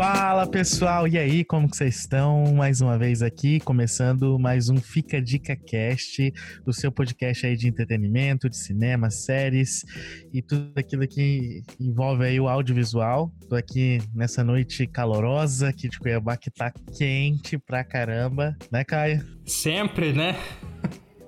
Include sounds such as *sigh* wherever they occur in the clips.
Fala pessoal, e aí, como que vocês estão? Mais uma vez aqui, começando mais um Fica Dica Cast, o seu podcast aí de entretenimento, de cinema, séries e tudo aquilo que envolve aí o audiovisual. Tô aqui nessa noite calorosa aqui de Cuiabá que tá quente pra caramba, né, Caio? Sempre, né?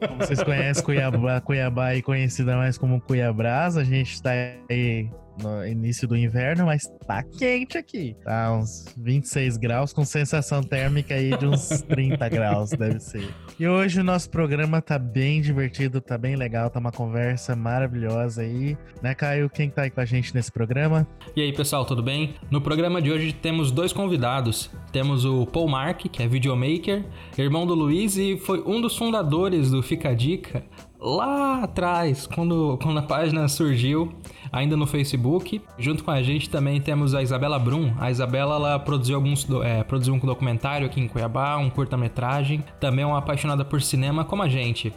Como vocês conhecem Cuiabá, Cuiabá aí conhecida mais como Cuiabrás, a gente tá aí no início do inverno, mas tá quente aqui. Tá uns 26 graus, com sensação térmica aí de uns *laughs* 30 graus, deve ser. E hoje o nosso programa tá bem divertido, tá bem legal, tá uma conversa maravilhosa aí. Né, Caio? Quem tá aí com a gente nesse programa? E aí, pessoal, tudo bem? No programa de hoje temos dois convidados. Temos o Paul Mark, que é videomaker, irmão do Luiz e foi um dos fundadores do Fica a Dica lá atrás, quando, quando a página surgiu ainda no Facebook. Junto com a gente também temos a Isabela Brum. A Isabela ela produziu alguns é, produziu um documentário aqui em Cuiabá, um curta-metragem. Também é uma apaixonada por cinema como a gente.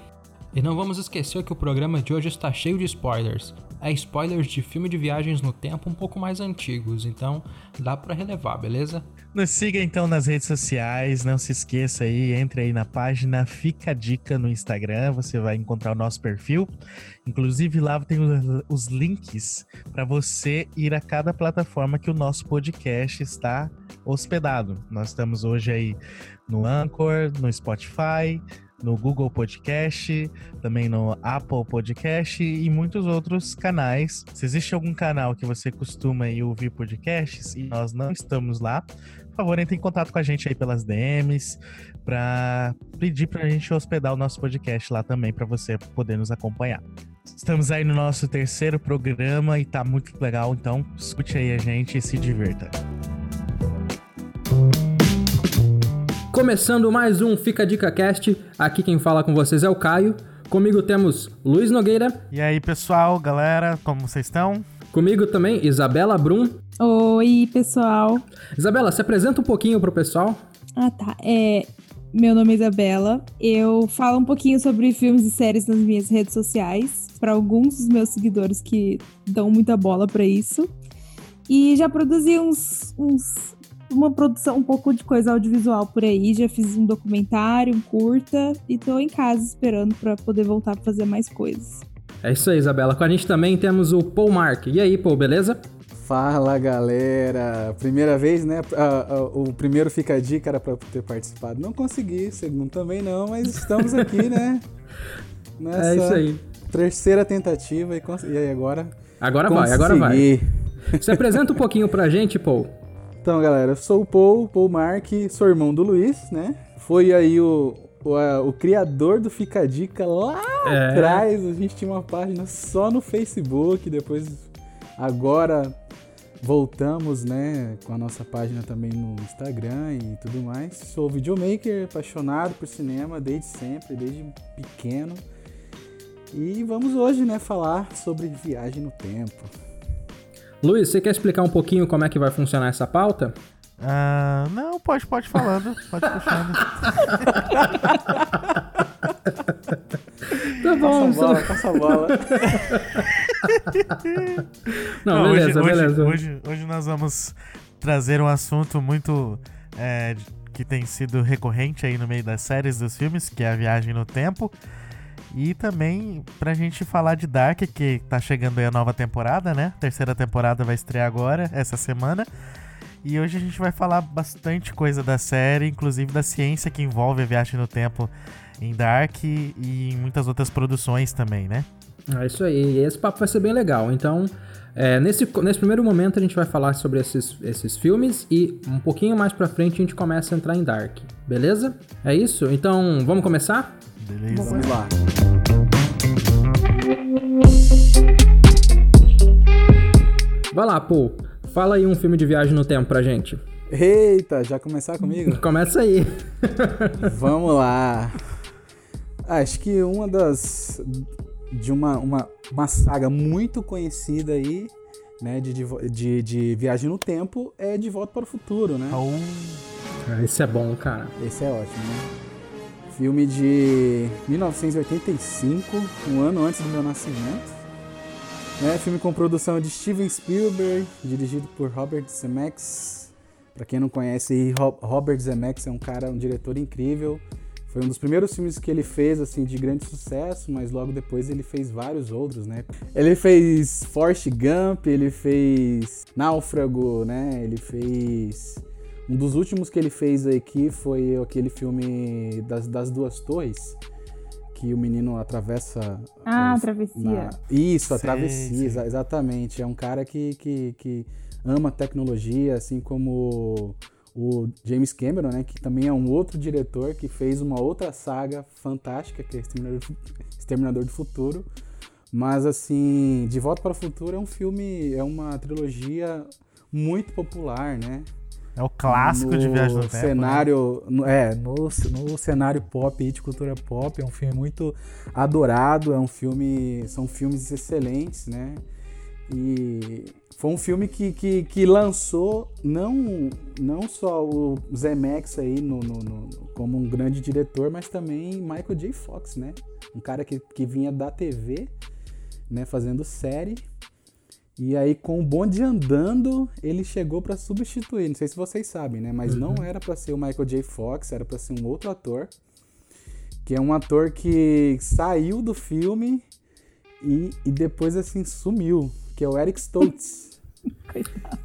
E não vamos esquecer que o programa de hoje está cheio de spoilers. É spoilers de filme de viagens no tempo um pouco mais antigos, então dá para relevar, beleza? Nos siga então nas redes sociais, não se esqueça aí, entre aí na página Fica a Dica no Instagram, você vai encontrar o nosso perfil. Inclusive lá tem os links para você ir a cada plataforma que o nosso podcast está hospedado. Nós estamos hoje aí no Anchor, no Spotify, no Google Podcast, também no Apple Podcast e muitos outros canais. Se existe algum canal que você costuma ir ouvir podcasts e nós não estamos lá, por favor, entre em contato com a gente aí pelas DMs para pedir para a gente hospedar o nosso podcast lá também para você poder nos acompanhar. Estamos aí no nosso terceiro programa e tá muito legal, então escute aí a gente e se divirta. Começando mais um Fica a Dica Cast, aqui quem fala com vocês é o Caio. Comigo temos Luiz Nogueira. E aí, pessoal, galera, como vocês estão? Comigo também, Isabela Brum. Oi, pessoal. Isabela, se apresenta um pouquinho pro pessoal. Ah, tá. É, meu nome é Isabela. Eu falo um pouquinho sobre filmes e séries nas minhas redes sociais, para alguns dos meus seguidores que dão muita bola para isso. E já produzi uns, uns uma produção, um pouco de coisa audiovisual por aí. Já fiz um documentário, um curta e tô em casa esperando para poder voltar pra fazer mais coisas. É isso aí, Isabela. Com a gente também temos o Paul Mark. E aí, Paul, beleza? Fala galera! Primeira vez, né? Uh, uh, o primeiro fica a dica era pra ter participado. Não consegui, segundo também não, mas estamos aqui, né? *laughs* Nessa é isso aí. Terceira tentativa e, e aí agora. Agora consegui. vai, agora vai. Se apresenta um pouquinho pra gente, Paul. Então, galera, eu sou o Paul, Paul Mark, sou irmão do Luiz, né? Foi aí o, o, a, o criador do Fica a Dica lá é. atrás. A gente tinha uma página só no Facebook, depois agora voltamos, né, com a nossa página também no Instagram e tudo mais. Sou videomaker, apaixonado por cinema desde sempre, desde pequeno. E vamos hoje, né, falar sobre viagem no tempo. Luiz, você quer explicar um pouquinho como é que vai funcionar essa pauta? Uh, não, pode, pode falando, pode puxando. tá bom, passa a bola, passa a bola. não, não, beleza, hoje, beleza. Hoje, hoje, hoje, nós vamos trazer um assunto muito é, que tem sido recorrente aí no meio das séries dos filmes, que é a viagem no tempo. E também pra gente falar de Dark, que tá chegando aí a nova temporada, né? Terceira temporada vai estrear agora, essa semana. E hoje a gente vai falar bastante coisa da série, inclusive da ciência que envolve a viagem no tempo em Dark e em muitas outras produções também, né? É isso aí, esse papo vai ser bem legal. Então, é, nesse, nesse primeiro momento a gente vai falar sobre esses, esses filmes e um pouquinho mais pra frente a gente começa a entrar em Dark, beleza? É isso? Então, vamos começar? Beleza. Vamos lá. Vai lá, pô. Fala aí um filme de viagem no tempo pra gente. Eita, já começar comigo? *laughs* Começa aí. Vamos lá. Acho que uma das. de uma, uma, uma saga muito conhecida aí, né, de, de, de viagem no tempo, é De Volta para o Futuro, né? Oh. Esse é bom, cara. Esse é ótimo, né? Filme de 1985, um ano antes do meu nascimento. Né? Filme com produção de Steven Spielberg, dirigido por Robert Zemeckis. Para quem não conhece, Robert Zemeckis é um cara, um diretor incrível. Foi um dos primeiros filmes que ele fez, assim, de grande sucesso, mas logo depois ele fez vários outros, né? Ele fez Forrest Gump, ele fez Náufrago, né? Ele fez... Um dos últimos que ele fez aqui foi aquele filme das, das Duas Torres, que o menino atravessa... Ah, a travessia. Na... Isso, a sim, travessia, sim. exatamente. É um cara que, que, que ama tecnologia, assim como o James Cameron, né, que também é um outro diretor que fez uma outra saga fantástica, que é Exterminador, Exterminador do Futuro. Mas assim, De Volta para o Futuro é um filme, é uma trilogia muito popular, né? É o clássico no de Viagem no Tempo. Né? Cenário, né? no, é, no, no cenário pop de cultura pop, é um filme muito adorado, é um filme, são filmes excelentes, né? E foi um filme que, que, que, lançou não, não só o Zemeckis aí no, no, no, como um grande diretor, mas também Michael J. Fox, né? Um cara que, que vinha da TV, né, fazendo série. E aí, com o bonde andando, ele chegou para substituir. Não sei se vocês sabem, né? Mas uhum. não era para ser o Michael J. Fox, era para ser um outro ator. Que é um ator que saiu do filme e, e depois, assim, sumiu que é o Eric Stoltz. *laughs*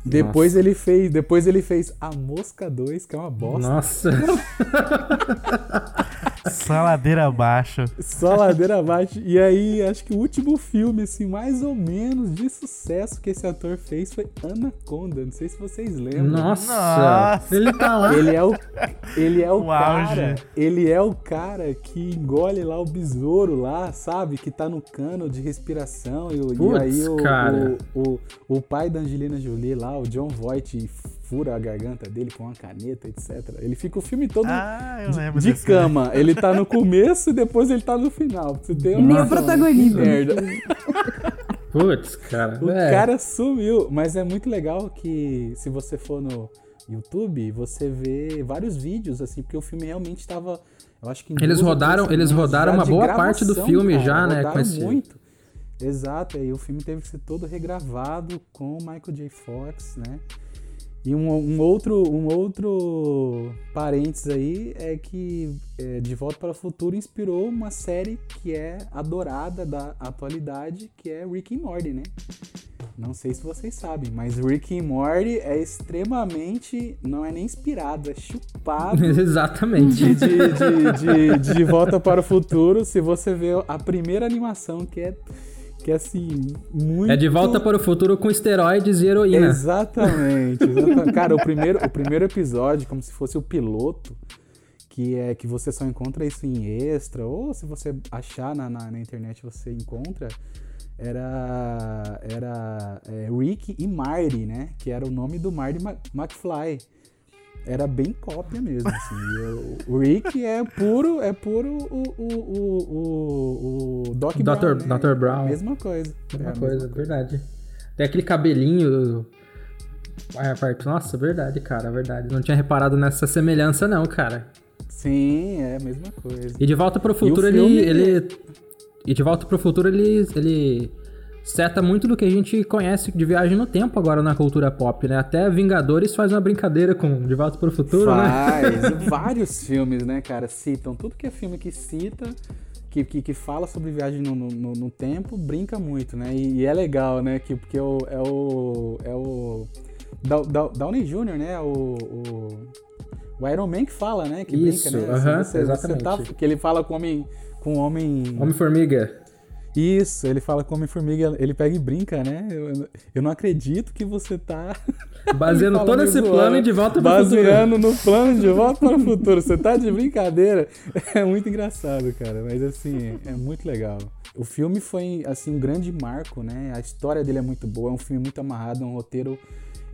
Depois ele fez, depois ele fez A Mosca 2, que é uma bosta. Nossa. *laughs* Só ladeira abaixo. Só ladeira abaixo. E aí, acho que o último filme, assim, mais ou menos de sucesso que esse ator fez foi Anaconda. Não sei se vocês lembram. Nossa! Nossa. Ele tá lá. Ele é o, ele é o, o cara. Auge. Ele é o cara que engole lá o besouro lá, sabe? Que tá no cano de respiração. E, Puts, e aí o, o, o, o, pai da Angelina Jolie lá, o John Voight, fura a garganta dele com uma caneta, etc. Ele fica o filme todo ah, de, de cama. Ele tá no começo e depois ele tá no final. Você tem uma Nem o protagonista. Merda. *laughs* Putz, cara. O é. cara sumiu. Mas é muito legal que se você for no YouTube, você vê vários vídeos, assim, porque o filme realmente estava. Eu acho que eles rodaram, eles rodaram uma boa parte do filme cara, já, né? Com esse... muito. Exato, e o filme teve que ser todo regravado com Michael J. Fox, né? E um, um, outro, um outro parênteses aí é que é, De Volta para o Futuro inspirou uma série que é adorada da atualidade, que é Rick and Morty, né? Não sei se vocês sabem, mas Rick and Morty é extremamente. não é nem inspirado, é chupado. *laughs* Exatamente. De, de, de, de, de Volta para o Futuro. Se você vê a primeira animação, que é que assim, muito. É de volta para o futuro com esteroides e heroína. Exatamente. exatamente. Cara, o primeiro, o primeiro episódio, como se fosse o piloto, que é que você só encontra isso em extra, ou se você achar na, na, na internet você encontra, era, era é, Rick e Marty, né? Que era o nome do Marty McFly era bem cópia mesmo, assim. o, Rick é puro, é puro o, o, o, o Doc Dr. Brown. Né? Dr. Brown. Mesma coisa. Mesma é coisa, mesma verdade. Coisa. Tem aquele cabelinho. Nossa, verdade, cara, verdade. Não tinha reparado nessa semelhança, não, cara. Sim, é a mesma coisa. E de volta pro futuro, ele, ele. E de volta pro futuro, ele. ele seta muito do que a gente conhece de viagem no tempo agora na cultura pop, né? Até Vingadores faz uma brincadeira com De Volta para o Futuro, faz. né? *laughs* Vários filmes, né, cara, citam. Tudo que é filme que cita, que, que, que fala sobre viagem no, no, no, tempo, brinca muito, né? E, e, é legal, né? Que, porque é o, é o... É o Downey Jr., né? O, o, o, Iron Man que fala, né? Que Isso, brinca, né? Uh -huh, você, exatamente. Você tá, que ele fala com homem... Com homem... Homem-formiga. Isso, ele fala como formiga, ele pega e brinca, né? Eu, eu não acredito que você tá. *laughs* Baseando todo esse zoando, plano de volta para o futuro. Baseando no plano de volta para o futuro. Você tá de brincadeira. *laughs* É muito engraçado, cara. Mas assim, é muito legal. O filme foi, assim, um grande marco, né? A história dele é muito boa, é um filme muito amarrado, é um roteiro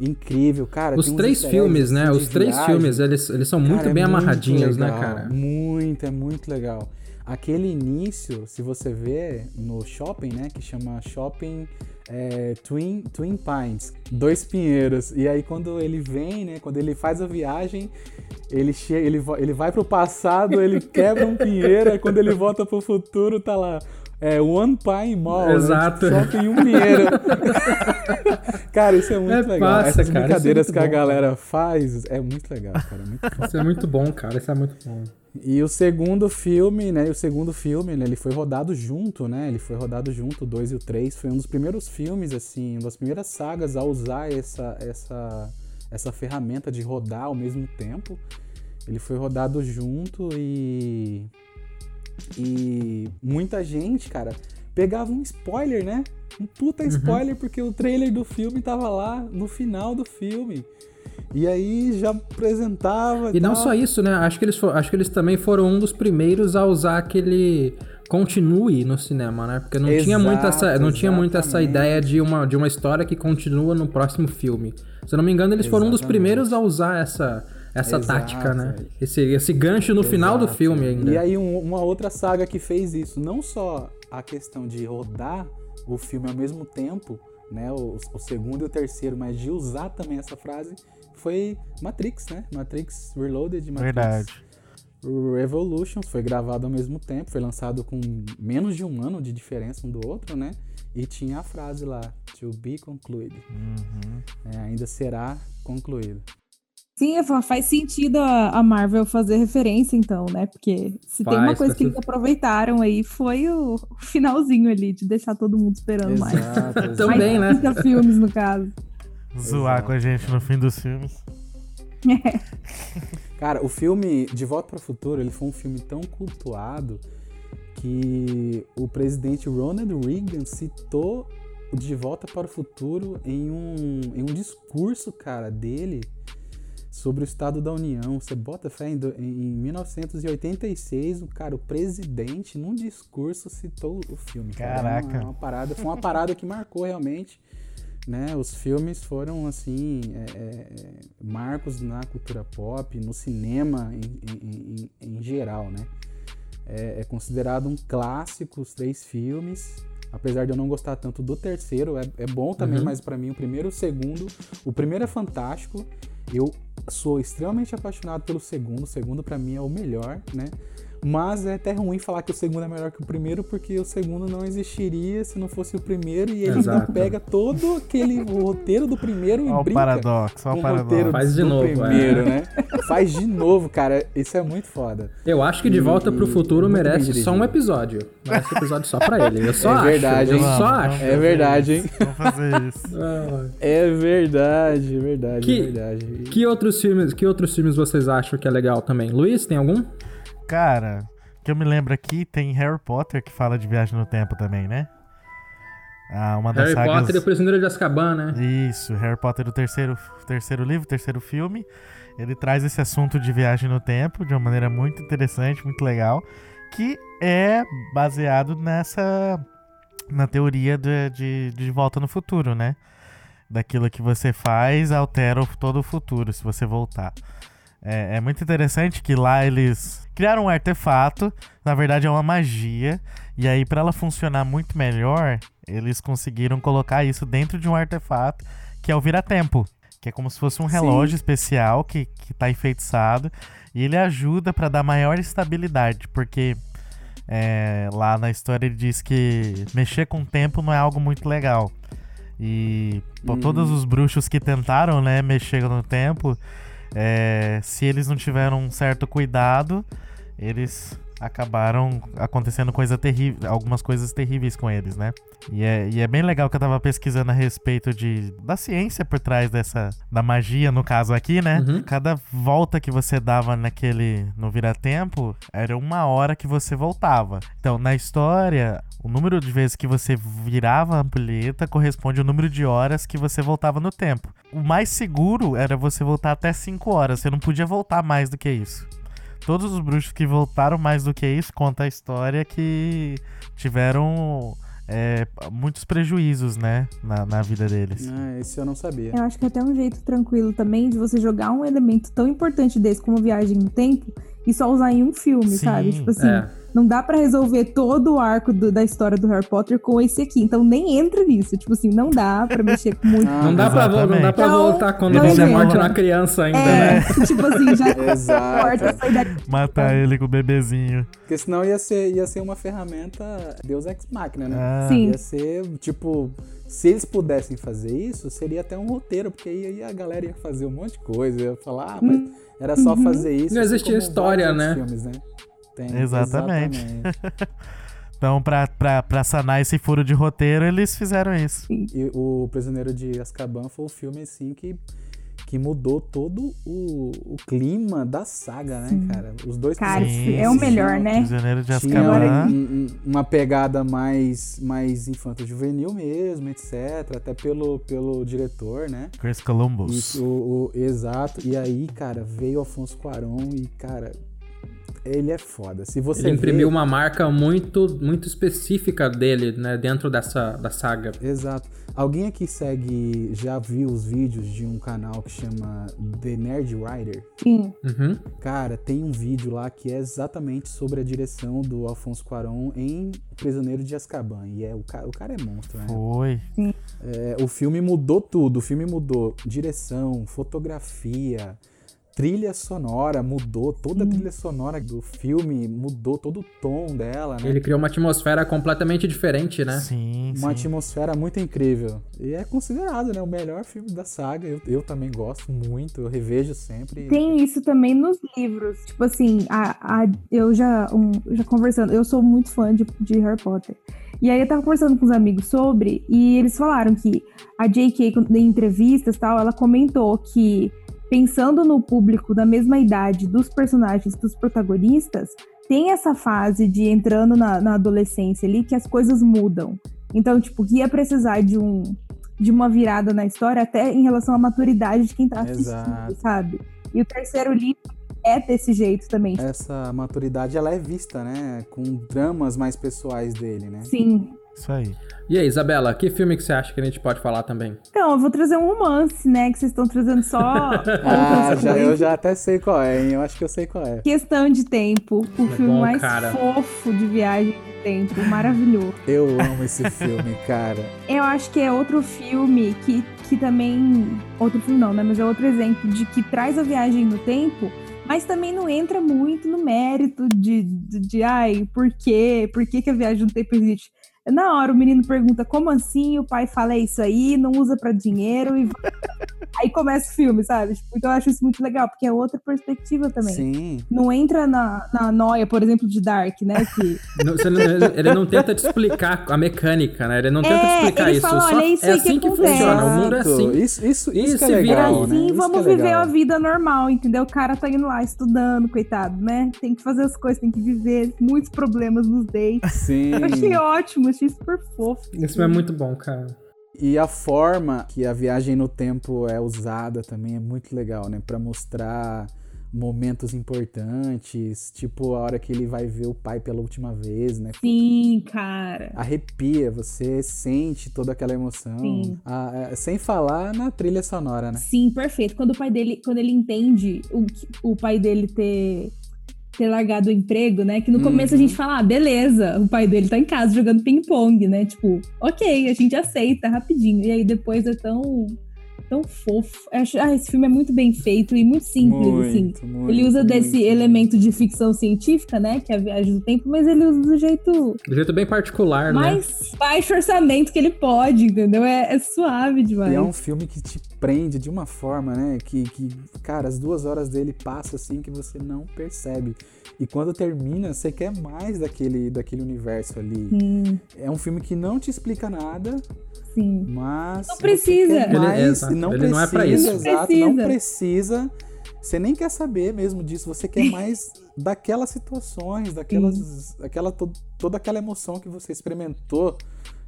incrível, cara. Os três filmes, né? Os três filmes, eles, eles são muito cara, bem é amarradinhos, muito né, cara? Muito, é muito legal. Aquele início, se você vê no shopping, né, que chama Shopping é, Twin, Twin Pines, Dois Pinheiros. E aí quando ele vem, né, quando ele faz a viagem, ele chega, ele, ele vai pro passado, ele *laughs* quebra um pinheiro, e quando ele volta pro futuro, tá lá é One Pine Mall. Né? Exato. Né? Shopping um pinheiro. *laughs* Cara, isso é muito é legal. Passa, Essas cara, é brincadeiras é que bom, a galera cara. faz é muito legal, cara. É muito isso é muito bom, cara. Isso é muito bom. E o segundo filme, né? O segundo filme, né, ele foi rodado junto, né? Ele foi rodado junto, o 2 e o 3. Foi um dos primeiros filmes, assim, uma das primeiras sagas a usar essa, essa, essa ferramenta de rodar ao mesmo tempo. Ele foi rodado junto e. E muita gente, cara, pegava um spoiler, né? Um puta uhum. spoiler, uhum. porque o trailer do filme tava lá no final do filme. E aí já apresentava. E, não só isso, né? Acho que, eles for, acho que eles também foram um dos primeiros a usar aquele continue no cinema, né? Porque não Exato, tinha muito essa, não tinha muito essa ideia de uma, de uma história que continua no próximo filme. Se eu não me engano, eles exatamente. foram um dos primeiros a usar essa essa Exato, tática, né? Esse, esse gancho no Exato. final do filme ainda. E aí um, uma outra saga que fez isso, não só a questão de rodar o filme ao mesmo tempo, né? O, o segundo e o terceiro, mas de usar também essa frase foi Matrix, né? Matrix Reloaded, Matrix Verdade. Revolutions foi gravado ao mesmo tempo, foi lançado com menos de um ano de diferença um do outro, né? E tinha a frase lá, to be concluded. Uhum. É, ainda será concluído. Sim, faz sentido a Marvel fazer referência, então, né? Porque se faz, tem uma coisa que eles aproveitaram aí, foi o finalzinho ali, de deixar todo mundo esperando exato, *laughs* mais. Também, né? filmes, no caso. Zoar Exato. com a gente no fim dos filmes. *laughs* Cara, o filme De Volta para o Futuro, ele foi um filme tão cultuado que o presidente Ronald Reagan citou o De Volta para o Futuro em um, em um discurso, cara, dele sobre o Estado da União. Você bota fé em, em 1986, o cara, o presidente, num discurso, citou o filme. Caraca. Cara, uma, uma parada, foi uma parada que marcou realmente né, os filmes foram assim é, é, marcos na cultura pop, no cinema em, em, em geral, né? É, é, considerado um clássico os três filmes, apesar de eu não gostar tanto do terceiro, é, é bom também, uhum. mas para mim o primeiro e o segundo, o primeiro é fantástico. Eu sou extremamente apaixonado pelo segundo, o segundo para mim é o melhor, né? Mas é até ruim falar que o segundo é melhor que o primeiro, porque o segundo não existiria se não fosse o primeiro, e ele Exato. pega todo aquele roteiro do primeiro e olha brinca. O paradoxo, olha o paradoxo. Faz de novo, primeiro, é. né? Faz de novo, cara. Isso é muito foda. Eu acho que De Volta e, pro Futuro merece só um episódio. Merece um episódio só pra ele. Eu só é acho. Verdade, eu só acho. É verdade, hein? Vamos fazer isso. *laughs* é verdade, verdade, que, verdade. Que outros filmes, que outros filmes vocês acham que é legal também? Luiz, tem algum? Cara, que eu me lembro aqui, tem Harry Potter que fala de viagem no tempo também, né? Ah, uma das Harry sagas... Potter e o Prisioneiro de Azkaban, né? Isso, Harry Potter, o terceiro, terceiro livro, terceiro filme. Ele traz esse assunto de viagem no tempo de uma maneira muito interessante, muito legal, que é baseado nessa. na teoria de, de, de volta no futuro, né? Daquilo que você faz altera todo o futuro, se você voltar. É, é, muito interessante que lá eles criaram um artefato, na verdade é uma magia, e aí para ela funcionar muito melhor, eles conseguiram colocar isso dentro de um artefato que é o vira-tempo, que é como se fosse um relógio Sim. especial que, que tá enfeitiçado, e ele ajuda para dar maior estabilidade, porque é, lá na história ele diz que mexer com o tempo não é algo muito legal. E pô, hum. todos os bruxos que tentaram, né, mexer no tempo, é, se eles não tiveram um certo cuidado, eles acabaram acontecendo coisa terrível, algumas coisas terríveis com eles, né? E é, e é bem legal que eu tava pesquisando a respeito de, da ciência por trás dessa, da magia, no caso aqui, né? Uhum. Cada volta que você dava naquele, no vira-tempo, era uma hora que você voltava. Então, na história, o número de vezes que você virava a ampulheta corresponde ao número de horas que você voltava no tempo. O mais seguro era você voltar até 5 horas. Você não podia voltar mais do que isso. Todos os bruxos que voltaram mais do que isso conta a história que tiveram é, muitos prejuízos, né, na, na vida deles. Ah, esse eu não sabia. Eu acho que é até um jeito tranquilo também de você jogar um elemento tão importante desse como viagem no tempo e só usar em um filme, Sim, sabe? Tipo assim, é. Não dá para resolver todo o arco do, da história do Harry Potter com esse aqui. Então nem entra nisso. Tipo assim, não dá para mexer com *laughs* muito. Ah, não, dá pra, não dá pra então, voltar quando ele é morte na criança ainda, é, né? *laughs* Tipo assim, já *laughs* Exato. Matar ele com o bebezinho. Porque senão ia ser, ia ser uma ferramenta Deus Ex Machina, né? Ah. Sim. Ia ser, tipo, se eles pudessem fazer isso, seria até um roteiro, porque aí a galera ia fazer um monte de coisa, ia falar, ah, mas era só Uhum. fazer isso. Não assim existia história, né? Filmes, né? Tem, Exatamente. exatamente. *laughs* Então, pra, pra, pra sanar esse furo de roteiro, eles fizeram isso. E o Prisioneiro de Azkaban foi o filme, assim, que, que mudou todo o, o clima da saga, né, cara? Os dois Cara, primeiros é o melhor, tinham- né? Prisioneiro de Tinha Azkaban. um- um- uma pegada mais, mais infanto-juvenil mesmo, etc. Até pelo, pelo diretor, né? Chris Columbus. Isso, o, o- exato. E aí, cara, veio Alfonso Cuarón e, cara, ele é foda. Se você Ele imprimiu vê- uma marca muito, muito específica dele, né? Dentro dessa da saga. Exato. Alguém aqui segue, já viu os vídeos de um canal que chama The Nerd Writer? Sim. Uhum. Cara, tem um vídeo lá que é exatamente sobre a direção do Alfonso Cuarón em Prisioneiro de Azkaban. E é, o, cara, o cara é monstro, né? Foi. É, o filme mudou tudo. O filme mudou direção, fotografia, trilha sonora, mudou. Toda a trilha sonora do filme mudou todo o tom dela, né? Ele criou uma atmosfera completamente diferente, né? Sim, Uma sim. atmosfera muito incrível. E é considerado, né, o melhor filme da saga. Eu, eu também gosto muito, eu revejo sempre. Tem isso também nos livros. Tipo assim, a, a- eu já, um, já conversando, eu sou muito fã de, de Harry Potter. E aí eu tava conversando com os amigos sobre, e eles falaram que a J.K., em entrevistas e tal, ela comentou que, pensando no público da mesma idade dos personagens, dos protagonistas, tem essa fase de entrando na, na adolescência ali que as coisas mudam. Então, tipo, que ia precisar de um de uma virada na história, até em relação à maturidade de quem tá assistindo, Exato. sabe? E o terceiro livro é desse jeito também. Essa maturidade, ela é vista, né, com dramas mais pessoais dele, né? Sim. Isso aí. E aí, Isabela, que filme que você acha que a gente pode falar também? Então, eu vou trazer um romance, né? Que vocês estão trazendo só *laughs* Ah, já, eu já até sei qual é, hein? Eu acho que eu sei qual é. Questão de tempo. O filme bom, mais cara. fofo de viagem de tempo. Maravilhoso. Eu amo esse filme, cara. Eu acho que é outro filme que, que também. Outro filme não, né? Mas é outro exemplo de que traz a viagem no tempo, mas também não entra muito no mérito de, de, de, ai, por quê? Por que, que a viagem no tempo existe? Na hora o menino pergunta como assim, o pai fala é isso aí, não usa pra dinheiro e *laughs* aí começa o filme, sabe? Tipo, então eu acho isso muito legal, porque é outra perspectiva também. Sim. Não entra na, na noia, por exemplo, de Dark, né? Que *laughs* Não- você não- ele- não tenta te explicar a mecânica, né? Ele não tenta É, explicar ele isso. fala, olha, isso é aí que assim que, acontece. funciona. O mundo é assim. Isso, isso, isso que é se vira legal, aí. né? Sim, Isso vamos que é viver a vida normal, entendeu? O cara tá indo lá estudando, coitado, né? Tem que fazer as coisas, tem que viver muitos problemas nos dates. Sim. Eu achei ótimo, achei super fofo. Isso é muito bom, cara. E a forma que a viagem no tempo é usada também é muito legal, né? Pra mostrar momentos importantes, tipo a hora que ele vai ver o pai pela última vez, né? Sim, cara. Arrepia, você sente toda aquela emoção. Sim. Ah, sem falar na trilha sonora, né? Sim, perfeito. Quando o pai dele, quando ele entende o, que- o pai dele ter, ter largado o emprego, né? Que no começo a Uhum. gente fala, ah, beleza, o pai dele tá em casa jogando ping-pong, né? Tipo, ok, a gente aceita rapidinho. E aí depois é tão, tão fofo. Acho, ah, esse filme é muito bem feito e muito simples, assim. Muito, muito, Ele usa muito. desse elemento de ficção científica, né? Que é a viagem do tempo, mas ele usa do jeito Do jeito bem particular, né? mais baixo orçamento que ele pode, entendeu? É, é suave demais. E é um filme que te prende de uma forma, né? Que, que, cara, as duas horas dele passam assim que você não percebe. E quando termina, você quer mais daquele, daquele universo ali. Sim, É um filme que não te explica nada, sim. mas. Não precisa. Ele- mais, exato, não ele precisa, não é pra isso. Exato, Precisa. não precisa. Você nem quer saber mesmo disso, você quer mais *laughs* daquelas situações, daquelas, daquela, to- toda aquela emoção que você experimentou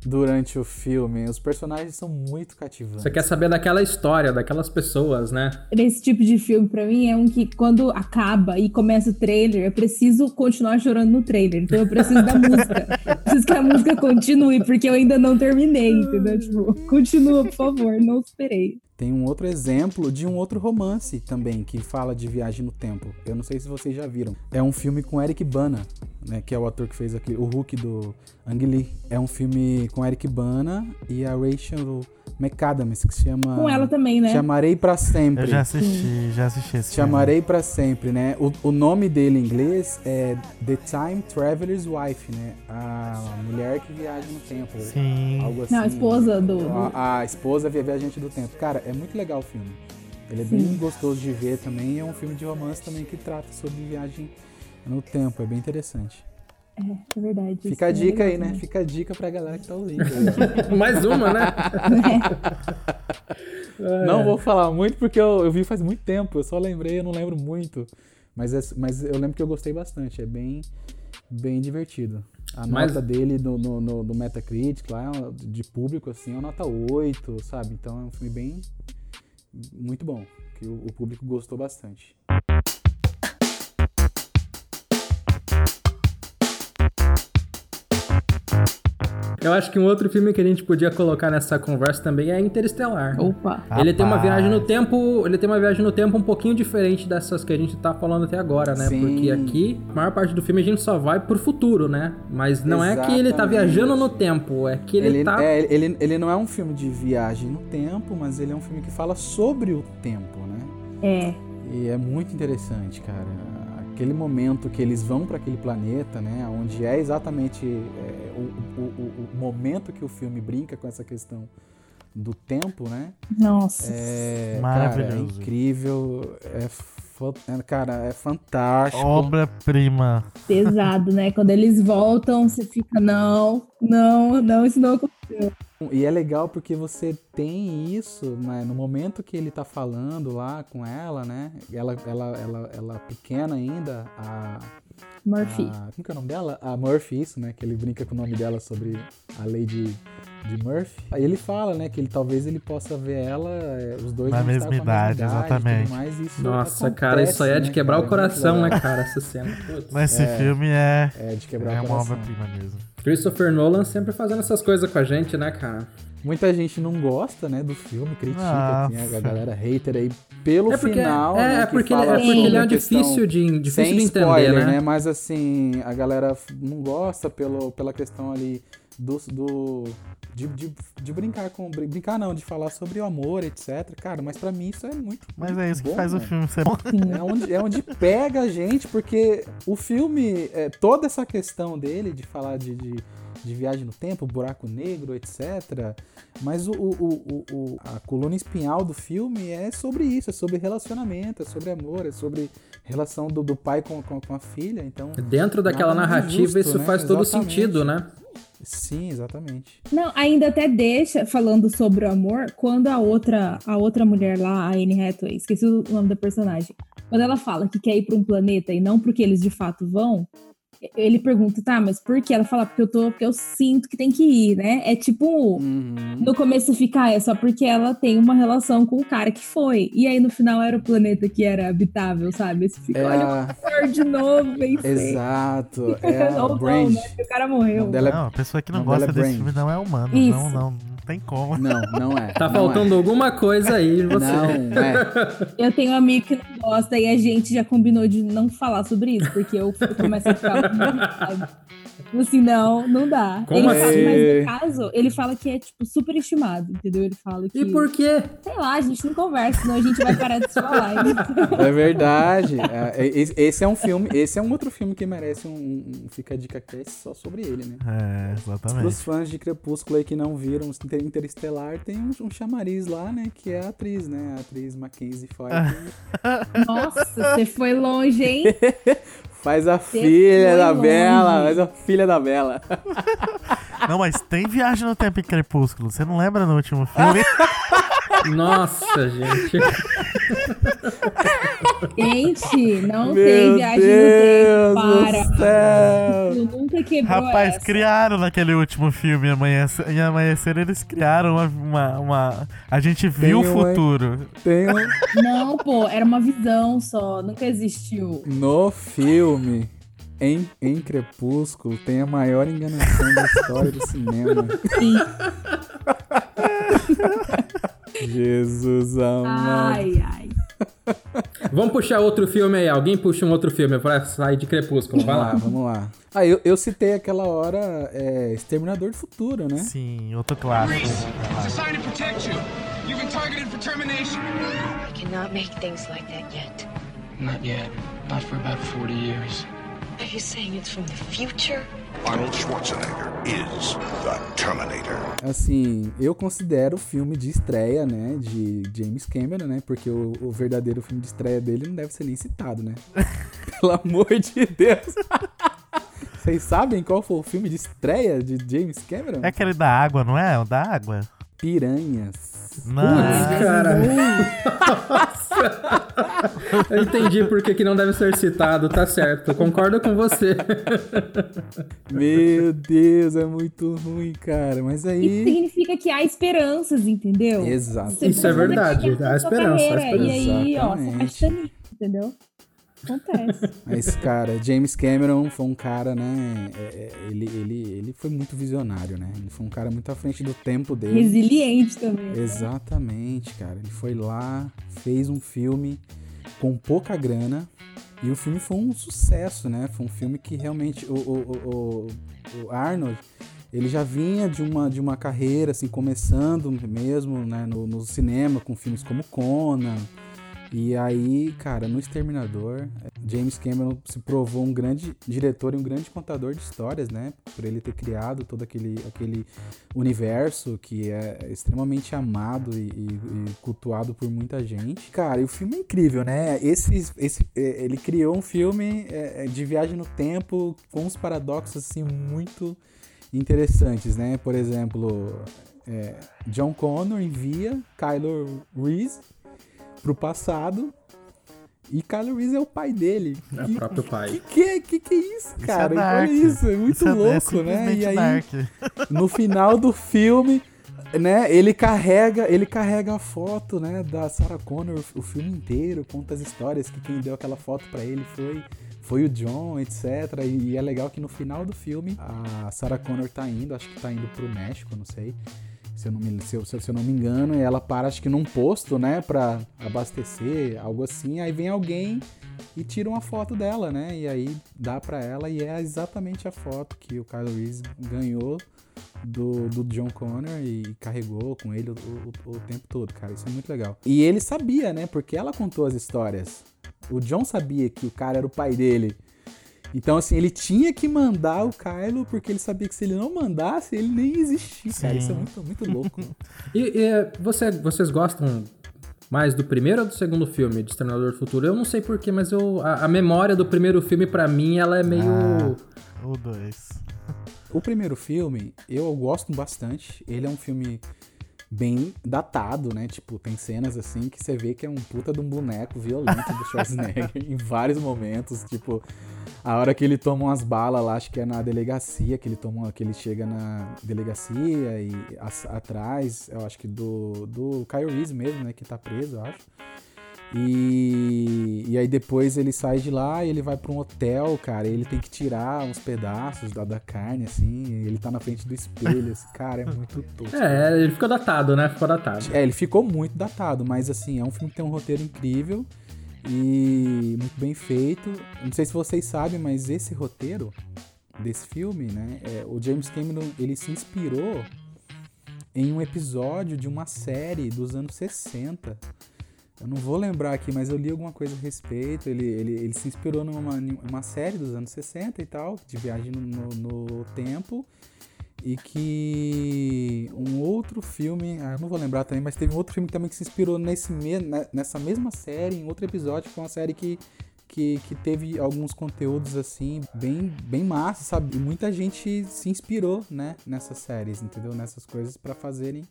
durante o filme. Os personagens são muito cativantes. Você quer saber daquela história, daquelas pessoas, né? Esse tipo de filme, pra mim, é um que quando acaba e começa o trailer, eu preciso continuar chorando no trailer. Então eu preciso da música. *laughs* preciso que a música continue, porque eu ainda não terminei, entendeu? Tipo, continua, por favor, não esperei. Tem um outro exemplo de um outro romance também que fala de viagem no tempo. Eu não sei se vocês já viram. É um filme com Eric Bana, né, que é o ator que fez aqui, o Hulk do Ang Lee. É um filme com Eric Bana e a Rachel McAdams, que se chama. Com ela também, né? Chamarei para sempre. Eu já assisti, já assisti esse Chamarei para sempre, né? O, o nome dele em inglês é The Time Traveler's Wife, né? A mulher que viaja no tempo. Sim. Algo assim. Não, a esposa do. A, a esposa viajante do tempo. Cara, é muito legal o filme. Ele é bem Sim. gostoso de ver também. É um filme de romance também que trata sobre viagem no tempo. É bem interessante. É, é verdade. Fica a é dica aí, legal né? Fica a dica pra galera que tá ouvindo. aí, *laughs* Mais uma, né? ó. *laughs* Não vou falar muito porque eu, eu vi faz muito tempo. Eu só lembrei, eu não lembro muito. Mas, é- mas eu lembro que eu gostei bastante. É bem, bem divertido. A Mas- nota dele no, no, no- no Metacritic lá, de público, assim, é uma nota 8, sabe? Então é um filme bem. Muito bom. Que o, o público gostou bastante. Eu acho que um outro filme que a gente podia colocar nessa conversa também é Interestelar. Opa. Ele tem uma Rapaz. viagem no tempo, ele tem uma viagem no tempo um pouquinho diferente dessas que a gente tá falando até agora, né? Sim. Porque aqui, a maior parte do filme a gente só vai pro futuro, né? Mas não é que ele tá Exatamente. viajando no tempo, é que ele, tá é, ele, ele não é um filme de viagem no tempo, mas ele é um filme que fala sobre o tempo, né? É. E é muito interessante, cara. Aquele momento que eles vão para aquele planeta, né? Onde é exatamente é, o, o, o, o momento que o filme brinca com essa questão do tempo, né? Nossa. É, cara, é Maravilhoso. incrível. É, é, cara, é fantástico. Obra-prima. Pesado, né? Quando eles voltam, você fica, não, não, não, isso não aconteceu. E é legal porque você tem isso, né, no momento que ele tá falando lá com ela, né? Ela, ela, ela, ela pequena ainda, a, Murphy. a- Como que é o nome dela? A Murphy, isso, né? Que ele brinca com o nome dela sobre a lei de, de Murphy. Aí ele fala, né, que ele talvez ele possa ver ela, é, os dois Na mesma idade, e tudo exatamente. mais, isso Nossa, cara, isso aí é acontece, de quebrar né, o cara? É coração, né, cara, essa cena. Putz. Mas esse filme é, É, de quebrar é o uma coração. obra-prima mesmo. Christopher Nolan sempre fazendo essas coisas com a gente, né, cara? Muita gente não gosta, né, do filme, critica, tem a Nossa. galera hater aí pelo É porque, final, é, né, é que porque, ele, fala é porque ele é a difícil de, difícil sem de entender, spoiler, né? Mas assim, a galera não gosta pelo, pela questão ali do. do de, de, de brincar com. brin- Brincar não, de falar sobre o amor, etc. Cara, mas pra mim isso é muito. Mas muito é isso que bom, faz o né? filme ser bom. É onde, é onde pega a gente, porque o filme, é, toda essa questão dele de falar de, de, de viagem no tempo, buraco negro, etc. Mas o, o, o, o- a coluna espinhal do filme é sobre isso, é sobre relacionamento, é sobre amor, é sobre relação do, do pai com, com, com a filha. Então, Dentro daquela narrativa, justo, isso né? faz todo Exatamente. sentido, né? Sim, exatamente. Não, ainda até deixa, falando sobre o amor, quando a outra, a outra mulher lá, a Anne Hathaway, esqueci o nome da personagem, quando ela fala que quer ir para um planeta e não porque eles de fato vão, ele pergunta, tá, mas por que? Ela fala, porque eu tô, porque eu sinto que tem que ir, né? É tipo, Uhum. no começo fica, ah, é só porque ela tem uma relação com o cara que foi. E aí no final era o planeta que era habitável, sabe? Você fica, É olha o a- de novo, *laughs* sei. Exato. *laughs* É a Ou não, né? O cara morreu. dela é- Não, a pessoa que não o nome gosta é desse Brand. filme não é humano. Isso. Não, não, não tem como. Não, não é. Tá não faltando alguma coisa aí em É. você. Não, é. *laughs* Eu tenho um amigo que não gosta e a gente já combinou de não falar sobre isso, porque eu, começo a ficar Assim, não, não dá. Como ele assim? fala, mas no caso, ele fala que é, tipo, super estimado, entendeu? Ele fala que. E por quê? Sei lá, a gente não conversa, senão a gente vai parar de se falar. *laughs* É verdade. É, é, esse- esse é um filme, esse é um outro filme que merece um, um Fica a Dica Cast só sobre ele, né? É, exatamente. Para os fãs de Crepúsculo aí que não viram Inter- Interestelar, tem um, um chamariz lá, né? Que é a atriz, né? A atriz Mackenzie Foy. *laughs* Nossa, você foi longe, hein? *laughs* faz a Você filha da longe. Bela, faz a filha da Bela. Não, mas tem viagem no tempo em Crepúsculo. Você não lembra no último filme? *laughs* Nossa, gente. Gente, não tem Meu viagem Deus no tempo. Para. do céu. Eu nunca quebrou Rapaz, essa. criaram naquele último filme Amanhecer, em Amanhecer eles criaram uma, uma, uma- A gente viu o Tem uma- futuro. Tem um, Não, pô, era uma visão só, nunca existiu. no filme, em, em Crepúsculo, tem a maior enganação da história do cinema. Sim. Jesus amado. Ai, ai. *laughs* Vamos puxar outro filme aí. Alguém puxa um outro filme pra sair de Crepúsculo. Vai Vamos lá, vamos lá. Ah, eu, eu citei aquela hora é, Exterminador do Futuro, né? Sim, outro clássico. It's a sign to protect you. You've been targeted for termination. We cannot make things like that yet. Not yet. Not for about 40 years. Are you saying it's from the future? Arnold Schwarzenegger is the Terminator. Assim, eu considero o filme de estreia, né, de James Cameron, né? Porque o, o verdadeiro filme de estreia dele não deve ser nem citado, né? *laughs* Pelo amor de Deus. *laughs* Vocês sabem qual foi o filme de estreia de James Cameron? É aquele da água, não é? O da água? Piranhas. Não. Cara. *laughs* Eu entendi por que, que não deve ser citado, tá certo. Concordo com você. Meu Deus, é muito ruim, cara. Mas Isso aí. significa que há esperanças, entendeu? Exato. Você Isso é verdade, há esperança, há esperança. E aí, ó, você Exatamente. acredita nisso, entendeu? Acontece. *laughs* Mas, cara, James Cameron foi um cara, né? é, é, ele, ele, ele foi muito visionário, né? Ele foi um cara muito à frente do tempo dele. Resiliente também. Exatamente, cara. Ele foi lá, fez um filme com pouca grana e o filme foi um sucesso, né? Foi um filme que realmente o, o, o, o- o Arnold ele já vinha de uma, de uma carreira assim começando mesmo né, no, no cinema com filmes como Conan e aí, cara, no Exterminador, James Cameron se provou um grande diretor e um grande contador de histórias, né? Por ele ter criado todo aquele, aquele universo que é extremamente amado e, e- e cultuado por muita gente. Cara, e o filme é incrível, né? Esse, esse, é, ele criou um filme é, é, de viagem no tempo com uns paradoxos assim muito interessantes, né? Por exemplo, é, John Connor envia Kylo Reese pro passado e Kylo Reese é o pai dele. É o Que- próprio pai. Que que, é- que que é isso, Isso cara? é dark. Isso, é muito Isso é- é louco, né? simplesmente E aí, dark. no final do filme, né, ele carrega, ele carrega a foto, né, da Sarah Connor o filme inteiro, conta as histórias que quem deu aquela foto pra ele foi foi o John, etc. E, e é legal que no final do filme a Sarah Connor tá indo, acho que tá indo pro México, não sei. Se eu não me, se eu, se eu- não me engano, e ela para, acho que num posto, né, pra abastecer, algo assim. Aí vem alguém e tira uma foto dela, né? E aí dá pra ela e é exatamente a foto que o Kylo Reese ganhou do, do John Connor e carregou com ele o, o- o tempo todo, cara. Isso é muito legal. E ele sabia, né? Porque ela contou as histórias. O John sabia que o cara era o pai dele. Então, assim, ele tinha que mandar o Kylo, porque ele sabia que se ele não mandasse, ele nem existia, cara. Sim. Isso é muito, muito louco. *laughs* E, e, você, vocês gostam mais do primeiro ou do segundo filme de Exterminador do Futuro? Eu não sei porquê, mas eu, a, a memória do primeiro filme, pra mim, ela é meio. Ah. O 2. O primeiro filme, eu gosto bastante. Ele é um filme bem datado, né? Tipo, tem cenas assim que você vê que é um puta de um boneco violento do Schwarzenegger *laughs* em vários momentos. Tipo, a hora que ele toma umas balas lá, acho que é na delegacia, que ele toma, que ele chega na delegacia e atrás, eu acho que do, do Kyle Reese mesmo, né? Que tá preso, eu acho. E, e aí depois ele sai de lá e ele vai pra um hotel, cara. E ele tem que tirar uns pedaços da, da carne, assim. Ele tá na frente do espelho. Esse cara é muito *laughs* tosco. É, ele ficou datado, né? Ficou datado. É, ele ficou muito datado, mas assim, é um filme que tem um roteiro incrível e muito bem feito. Não sei se vocês sabem, mas esse roteiro desse filme, né? é, o James Cameron ele se inspirou em um episódio de uma série dos anos 60. Eu não vou lembrar aqui, mas eu li alguma coisa a respeito. Ele, ele, ele se inspirou numa, numa série dos anos 60 e tal, de viagem no, no- tempo. E que um outro filme, ah, eu não vou lembrar também, mas teve um outro filme também que se inspirou nesse nessa mesma série, em outro episódio, que foi uma série que, que, que teve alguns conteúdos assim, bem, bem massa, sabe? E muita gente se inspirou, né, nessas séries, entendeu? Nessas coisas para fazerem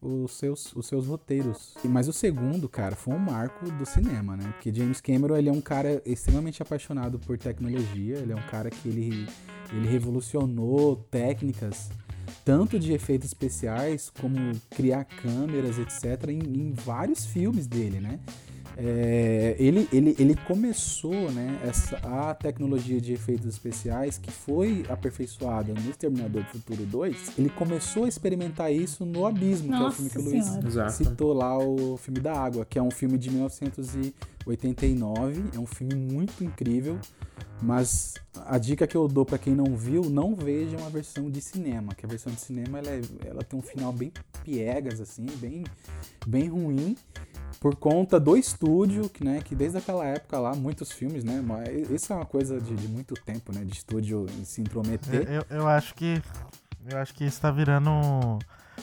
os seus, os seus roteiros. Mas o segundo, cara, foi um marco do cinema, né? Porque James Cameron, ele é um cara extremamente apaixonado por tecnologia, ele é um cara que ele, ele revolucionou técnicas tanto de efeitos especiais como criar câmeras, etc, em, em vários filmes dele, né? É, ele, ele, ele começou né, essa, a tecnologia de efeitos especiais que foi aperfeiçoada no Exterminador do Futuro 2. Ele começou a experimentar isso no Abismo, Nossa que é o filme que o Luiz. Exato. citou lá, o filme da água, que é um filme de 1989. É um filme muito incrível. Mas a dica que eu dou pra quem não viu, não vejam a versão de cinema, que a versão de cinema ela, é- ela tem um final bem piegas assim, bem bem ruim por conta do estúdio, que né, que desde aquela época lá muitos filmes, né, mas isso é uma coisa de, de muito tempo, né, de estúdio se intrometer. Eu, eu acho que. Eu acho que isso tá virando.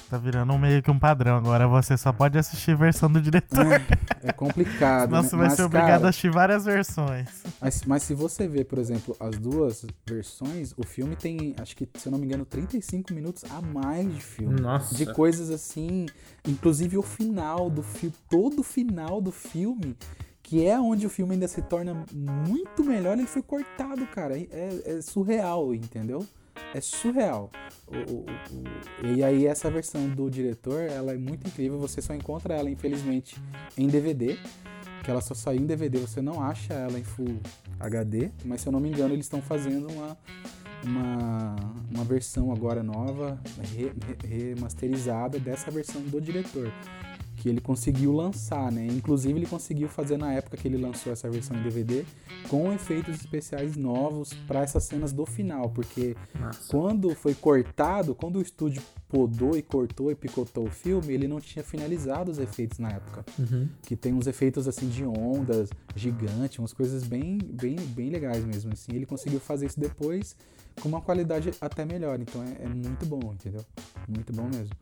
Tá virando meio que um padrão. Agora você só pode assistir a versão do diretor. É, é complicado, Senão né? você vai Mas, ser obrigado cara, a assistir várias versões. Mas, mas se você ver, por exemplo, as duas versões, o filme tem, acho que, se eu não me engano, 35 minutos a mais de filme. Nossa. De coisas assim, inclusive o final do filme, todo o final do filme, que é onde o filme ainda se torna muito melhor, ele foi cortado, cara. É, é surreal, entendeu? É surreal. O- o- o- e aí essa versão do diretor, ela é muito incrível. Você só encontra ela, infelizmente, em DVD que ela só saiu em DVD, você não acha ela em Full HD, mas se eu não me engano, eles estão fazendo uma, uma, uma versão agora nova, re- re- remasterizada dessa versão do diretor. Que ele conseguiu lançar, né? Inclusive, ele conseguiu fazer na época que ele lançou essa versão em DVD com efeitos especiais novos para essas cenas do final, porque Massa. quando foi cortado, quando o estúdio podou e cortou e picotou o filme, ele não tinha finalizado os efeitos na época Uhum. que tem uns efeitos assim de ondas gigantes, umas coisas bem, bem, bem legais mesmo assim. Ele conseguiu fazer isso depois com uma qualidade até melhor, então é, é muito bom, entendeu? Muito bom mesmo.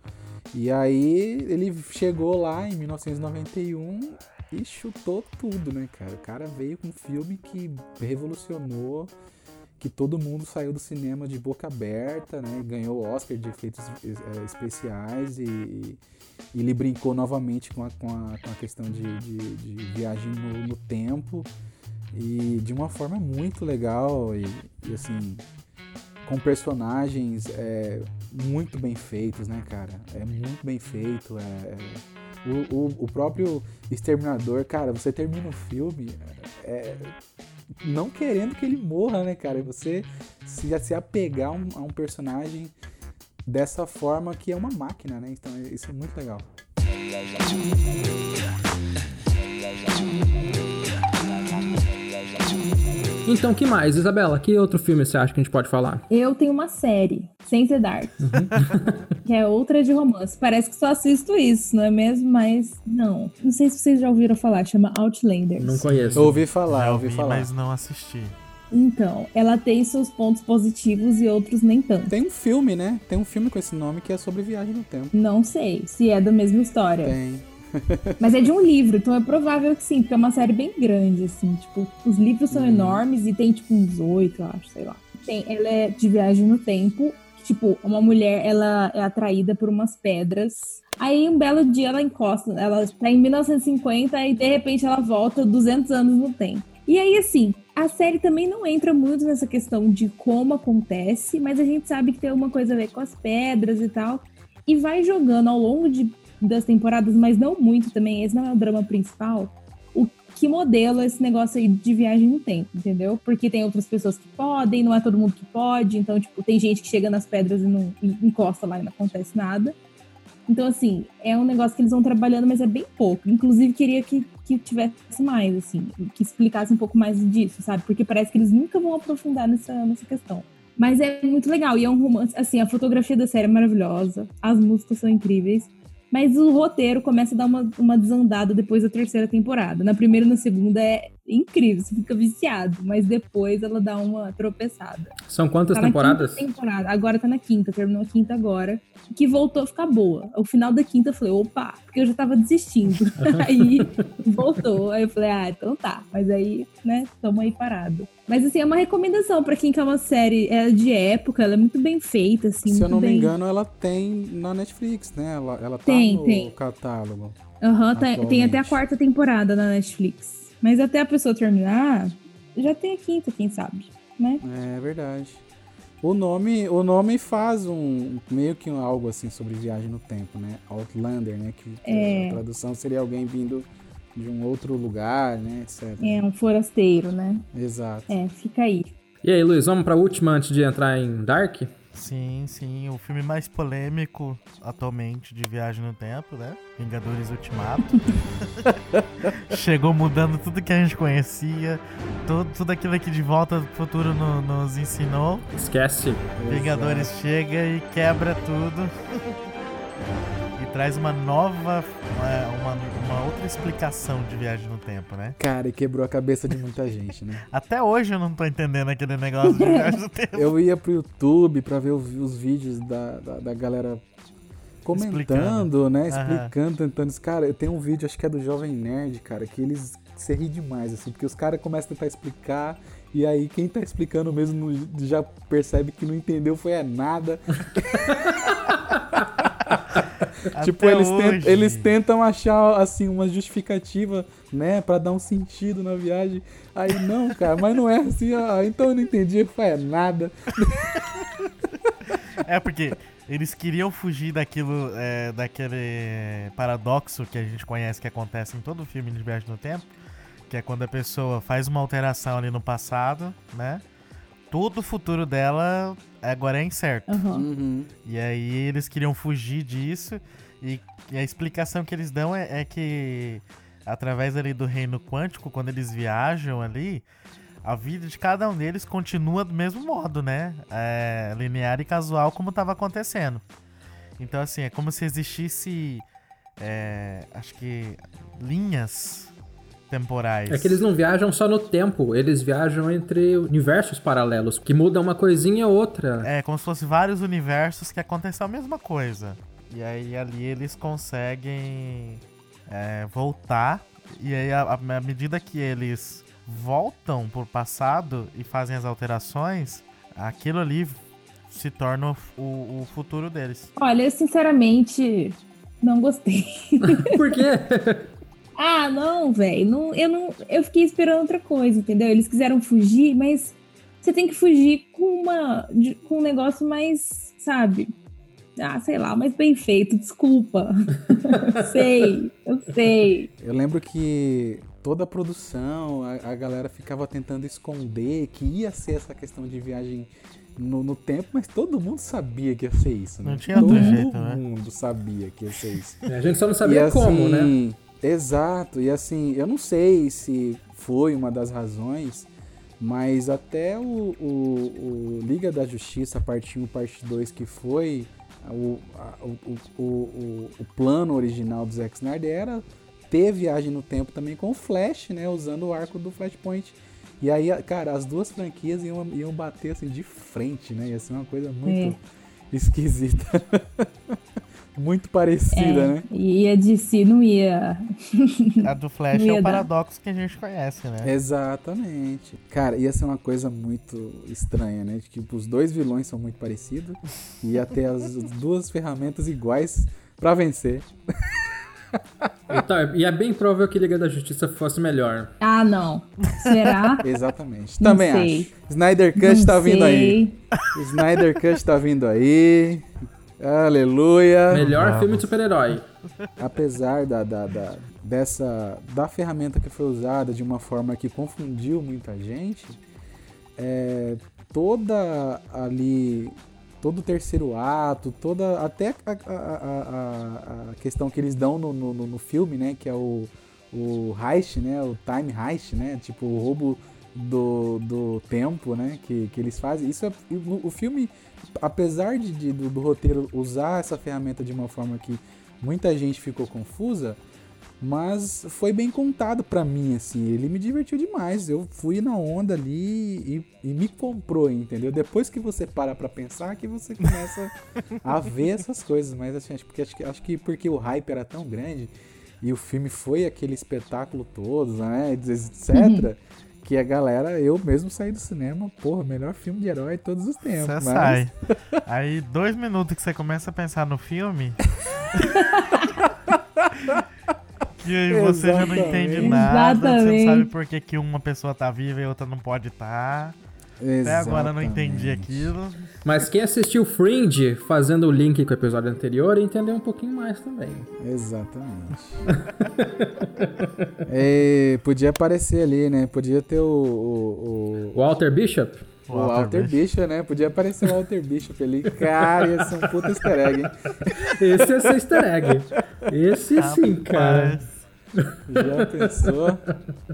E aí ele chegou lá em 1991 e chutou tudo, né, cara? O cara veio com um filme que revolucionou, que todo mundo saiu do cinema de boca aberta, né? Ganhou o Oscar de efeitos eh, especiais e, e ele brincou novamente com a, com a, com a questão de, de- de viagem no, no tempo e de uma forma muito legal e, e, assim com personagens é, muito bem feitos, né, cara? É muito bem feito. É, é- o, o, o próprio Exterminador, cara, você termina o filme é, não querendo que ele morra, né, cara? Você se, se apegar um, a um personagem dessa forma que é uma máquina, né? Então isso é muito legal. Então, que mais? Isabela, que outro filme você acha que a gente pode falar? Eu tenho uma série, Sem Ser Dark, *laughs* que é outra de romance. Parece que só assisto isso, não é mesmo? Mas não. Não sei se vocês já ouviram falar, chama Outlanders. Não conheço. Eu ouvi falar, Já ouvi ouvi, falar. mas não assisti. Então, ela tem seus pontos positivos e outros nem tanto. Tem um filme, né? Tem um filme com esse nome que é sobre viagem no tempo. Não sei se é da mesma história. Tem. *laughs* Mas é de um livro, então é provável que sim, porque é uma série bem grande, assim. Tipo, os livros são enormes e tem, tipo, uns oito, eu acho, sei lá. Tem, ela é de viagem no tempo. Tipo, uma mulher, ela é atraída por umas pedras. Aí, um belo dia, ela encosta. Ela tá em 1950 e, de repente, ela volta 200 anos no tempo. E aí, assim, a série também não entra muito nessa questão de como acontece, mas a gente sabe que tem alguma coisa a ver com as pedras e tal. E vai jogando ao longo de, das temporadas, mas não muito também, esse não é o drama principal, o que modela esse negócio aí de viagem no tempo, entendeu? Porque tem outras pessoas que podem, não é todo mundo que pode, então, tipo, tem gente que chega nas pedras e não e encosta lá e não acontece nada. Então, assim, é um negócio que eles vão trabalhando, mas é bem pouco. Inclusive, queria que, que tivesse mais, assim, que explicasse um pouco mais disso, sabe? Porque parece que eles nunca vão aprofundar nessa, nessa questão. Mas é muito legal, e é um romance, assim, a fotografia da série é maravilhosa, as músicas são incríveis, mas o roteiro começa a dar uma, uma desandada depois da terceira temporada. Na primeira e na segunda é incrível, você fica viciado, mas depois ela dá uma tropeçada. São quantas Tá temporadas? temporada. Agora tá na quinta, terminou a quinta agora. Que voltou a ficar boa. O final da quinta eu falei, opa, porque eu já tava desistindo. *laughs* aí voltou. Aí eu falei, ah, então tá. Mas aí, né, tamo aí parado. Mas assim, é uma recomendação pra quem quer uma série é de época, ela é muito bem feita, assim. Se eu não me bem- engano, ela tem na Netflix, né? Ela, ela tá Tem, no tem. catálogo. Aham, tem, tem até a quarta temporada na Netflix. Mas até a pessoa terminar, já tem a quinta, quem sabe, né? É verdade. O nome, o nome faz um meio que um- algo assim sobre viagem no tempo, né? Outlander, né? Que É. a tradução seria alguém vindo de um outro lugar, né, etc. É um forasteiro, né? Exato. É, fica aí. E aí, Luiz, vamos pra última antes de entrar em Dark? Sim, sim, o filme mais polêmico atualmente de Viagem no Tempo, né? Vingadores Ultimato. *laughs* Chegou mudando tudo que a gente conhecia, tudo, tudo aquilo que de volta do futuro no- nos ensinou. Esquece. Vingadores chega e quebra tudo. *laughs* traz uma nova, uma, uma, uma outra explicação de viagem no tempo, né? Cara, e quebrou a cabeça de muita gente, né? *laughs* Até hoje eu não tô entendendo aquele negócio de viagem no tempo. Eu ia pro YouTube pra ver os vídeos da, da, da galera comentando, Explicando. né? Explicando, tentando. Cara, eu tenho um vídeo, acho que é do Jovem Nerd, cara, que eles se ri demais, assim, porque os caras começam a tentar explicar, e aí quem tá explicando mesmo já percebe que não entendeu foi é nada. *laughs* *laughs* tipo, eles, tentam, hoje. eles tentam achar, assim, uma justificativa, né, pra dar um sentido na viagem. Aí, não, cara, mas não é assim, ó, então eu não entendi, foi é nada. *laughs* É porque eles queriam fugir daquilo, é, daquele paradoxo que a gente conhece que acontece em todo filme de viagem no tempo, que é quando a pessoa faz uma alteração ali no passado, né? Todo o futuro dela agora é incerto. Aham. Uhum. E aí eles queriam fugir disso e, e a explicação que eles dão é, é que através ali do reino quântico, quando eles viajam ali, a vida de cada um deles continua do mesmo modo, né? É, linear e casual como estava acontecendo. Então assim, é como se existisse, é, acho que linhas temporais. É que eles não viajam só no tempo, eles viajam entre universos paralelos, que muda uma coisinha ou outra. É, como se fosse vários universos que aconteceu a mesma coisa. E aí ali eles conseguem é, voltar. E aí, à medida que eles voltam pro passado e fazem as alterações, aquilo ali se torna o, o- o futuro deles. Olha, sinceramente, não gostei. *laughs* Por quê? *laughs* Ah, não, velho. Não, eu não. Eu fiquei esperando outra coisa, entendeu? Eles quiseram fugir, mas você tem que fugir com uma. de- com um negócio mais, sabe? Ah, sei lá, mais bem feito, desculpa. eu *laughs* sei, eu sei. Eu lembro que toda a produção, a, a galera ficava tentando esconder que ia ser essa questão de viagem no, no tempo, mas todo mundo sabia que ia ser isso, né? Não tinha todo outro jeito, né? mundo sabia que ia ser isso. A gente só não sabia E, como, né? Exato, e assim, eu não sei se foi uma das razões, mas até o, o- o Liga da Justiça, parte 1 parte 2, que foi o, a- o, o, o, o plano original do Zack Snyder, era ter viagem no tempo também com o Flash, né? Usando o arco do Flashpoint. E aí, cara, as duas franquias iam, iam bater assim de frente, né? Ia ser uma coisa muito esquisita. *laughs* muito parecida, É, né? E a DC não ia. A do Flash é o dar. paradoxo que a gente conhece, né? Exatamente. Cara, ia ser uma coisa muito estranha, né? De que tipo, os dois vilões são muito parecidos e ia ter as duas ferramentas iguais pra vencer. Então, e é bem provável que Liga da Justiça fosse melhor. Ah, não. Será? *laughs* Exatamente. Não Também sei. acho. Snyder Cut Não tá vindo aí. sei. Snyder Cut tá vindo aí. Aleluia. Melhor Vamos. filme de super-herói. Apesar da, da, da- dessa da ferramenta que foi usada de uma forma que confundiu muita gente, é, toda ali todo o terceiro ato, toda até a, a- a- a- questão que eles dão no, no, no- no filme, né, que é o, o heist, né, o time heist, né, tipo o roubo do, do tempo, né, que, que eles fazem. Isso é, o, o filme, apesar de, de- do, do roteiro usar essa ferramenta de uma forma que muita gente ficou confusa, mas foi bem contado pra mim, assim. Ele me divertiu demais. Eu fui na onda ali e, e me comprou, entendeu? Depois que você para pra pensar, que você começa *laughs* a ver essas coisas. Mas assim, acho, porque, acho, que, acho que porque o hype era tão grande e o filme foi aquele espetáculo todo, né? Etc. Que a galera, eu mesmo saí do cinema, porra, melhor filme de herói de todos os tempos. Você mas- sai. *laughs* Aí, dois minutos que você começa a pensar no filme. que *laughs* aí você já não entende Exatamente. nada. Você não sabe Exatamente. por que, que uma pessoa tá viva e outra não pode estar. Até agora eu não entendi Exatamente. aquilo. Mas quem assistiu Fringe, fazendo o link com o episódio anterior, entendeu um pouquinho mais também. Exatamente. É, *laughs* podia aparecer ali, né? Podia ter o, o, o, Walter Bishop? o Walter Bishop, né? Podia aparecer o Walter Bishop ali. Cara, ia ser um puta easter egg, hein? Esse é ser easter egg. Esse sim, cara. Já pensou?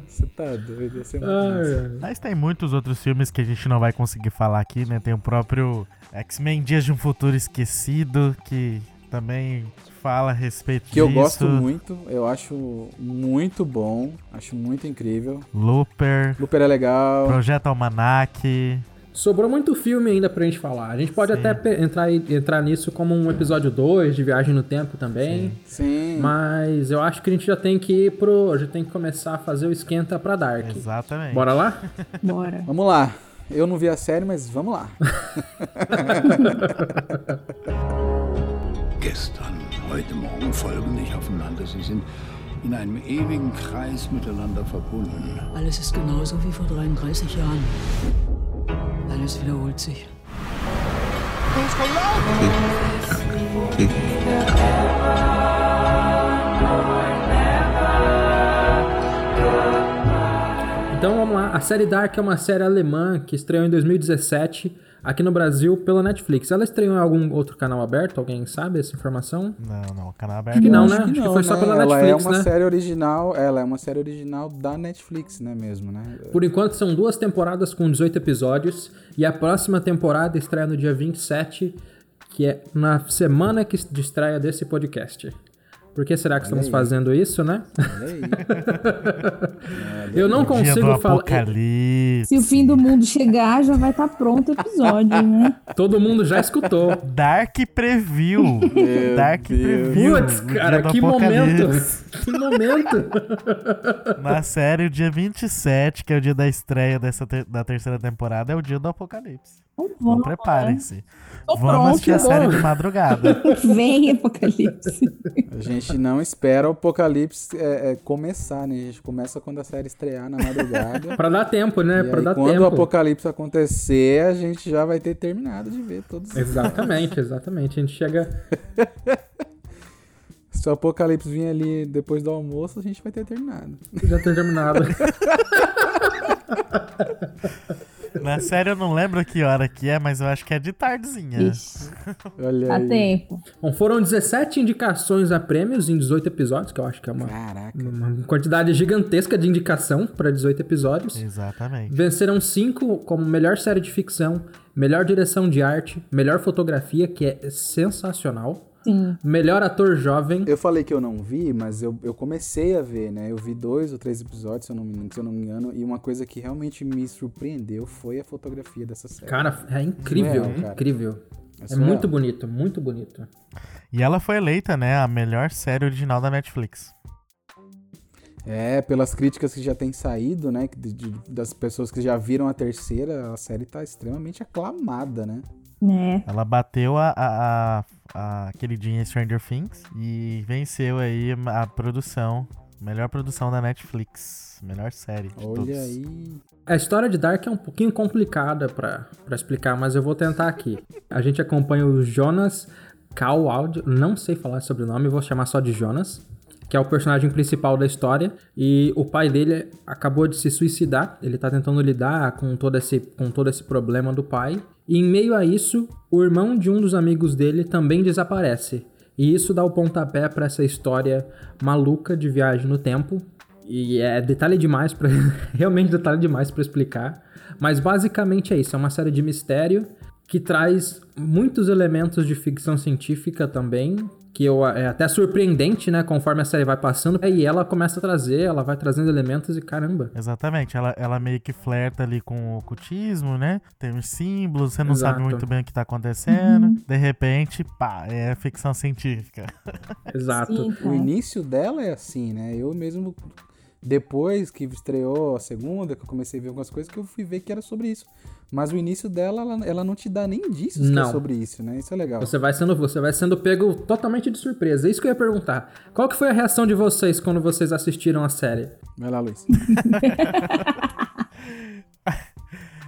Você tá doido, ia ser muito. Ai, Mas tem muitos outros filmes que a gente não vai conseguir falar aqui, né? Tem o próprio X-Men Dias de um Futuro Esquecido, que também fala a respeito Que eu disso. gosto muito, eu acho muito bom, acho muito incrível. Looper, Looper é legal. Projeto Almanac. Sobrou muito filme ainda pra gente falar. A gente pode Sim. até entrar, entrar nisso como um episódio 2 de Viagem no Tempo também. Sim. Mas eu acho que a gente já tem que ir pro. Já tem que começar a fazer o esquenta pra Dark. Exatamente. Bora lá? *laughs* Bora. Vamos lá. Eu não vi a série, mas vamos lá. *laughs* Gestern, heute Morgen folgen nicht aufeinander. Sie sind in einem ewigen Kreis miteinander verbunden. Alles ist genauso wie vor 33 Jahren. Alles wiederholt sich. Então vamos lá. A série Dark é uma série alemã que estreou em 2017 aqui no Brasil pela Netflix. Ela estreou em algum outro canal aberto? Alguém sabe essa informação? Não, não, canal aberto. Acho que não, Acho né? que Acho que não, foi só né? pela ela Netflix, é uma né? série original, ela é uma série original da Netflix, né, mesmo, né? Por enquanto são duas temporadas com 18 episódios e a próxima temporada estreia no dia 27, que é na semana que de estreia desse podcast. Por que será que estamos aí. fazendo isso, né? Olha. *laughs* Eu não consigo falar. Apocalipse. Se o fim do mundo chegar, já vai estar pronto o episódio, né? *laughs* Todo mundo já escutou. Dark Preview. Dark Deus. Preview. Putz, cara, que momento! Que momento! *laughs* Na série, o dia 27, que é o dia da estreia dessa ter- da terceira temporada, é o dia do Apocalipse. Então preparem-se. Vamos pronto, assistir a série de madrugada. *laughs* Vem, Apocalipse. A gente não espera o Apocalipse é, é, começar, né? A gente começa quando a série estrear na madrugada. *laughs* pra dar tempo, né? e pra aí, dar quando tempo. o Apocalipse acontecer, a gente já vai ter terminado de ver todos. Exatamente, exatamente. A gente chega. *laughs* Se o Apocalipse vir ali depois do almoço, a gente vai ter terminado. Já ter terminado. *laughs* Na série eu não lembro que hora que é, mas eu acho que é de tardezinha. Ixi, *laughs* Olha dá aí. tempo. Bom, foram 17 indicações a prêmios em 18 episódios, que eu acho que é uma, Caraca. uma quantidade gigantesca de indicação para 18 episódios. Exatamente. Venceram cinco como melhor série de ficção, melhor direção de arte, melhor fotografia, que é sensacional, Sim. melhor ator jovem. Eu falei que eu não vi, mas eu, eu comecei a ver, né? Eu vi dois ou três episódios, se eu, não, me- se eu não me engano, e uma coisa que realmente me surpreendeu foi a fotografia dessa série. Cara, é incrível, Surreal, cara. incrível. É surreal. muito bonito, muito bonito. E ela foi eleita, né, a melhor série original da Netflix. É, pelas críticas que já têm saído, né? de- de- das pessoas que já viram a terceira, a série tá extremamente aclamada, né? É. Ela bateu a, a, a, a queridinha Stranger Things e venceu aí a produção, melhor produção da Netflix, melhor série de Olha todos. aí. A história de Dark é um pouquinho complicada pra pra explicar, mas eu vou tentar aqui. A gente acompanha o Jonas Cowald, não sei falar sobre o nome, vou chamar só de Jonas, que é o personagem principal da história, e o pai dele acabou de se suicidar, ele tá tentando lidar com todo esse, com todo esse problema do pai, e em meio a isso, o irmão de um dos amigos dele também desaparece. E isso dá o pontapé pra essa história maluca de viagem no tempo, e é detalhe demais para *laughs* realmente detalhe demais para explicar, mas basicamente é isso, é uma série de mistério que traz muitos elementos de ficção científica também, que eu, é até surpreendente, né, conforme a série vai passando, e ela começa a trazer, ela vai trazendo elementos e caramba. Exatamente, ela, ela meio que flerta ali com o ocultismo, né? Tem uns símbolos, você não Exato. sabe muito bem o que tá acontecendo. De repente, pá, é ficção científica. Exato. Sim, O cara. início dela é assim, né? Eu mesmo, depois que estreou a segunda, que eu comecei a ver algumas coisas, que eu fui ver que era sobre isso. Mas o início dela, ela, ela não te dá nem indícios é sobre isso, né? Isso é legal. Você vai sendo, você vai sendo pego totalmente de surpresa. É isso que eu ia perguntar. Qual que foi a reação de vocês quando vocês assistiram a série? Vai lá, Luiz. *laughs*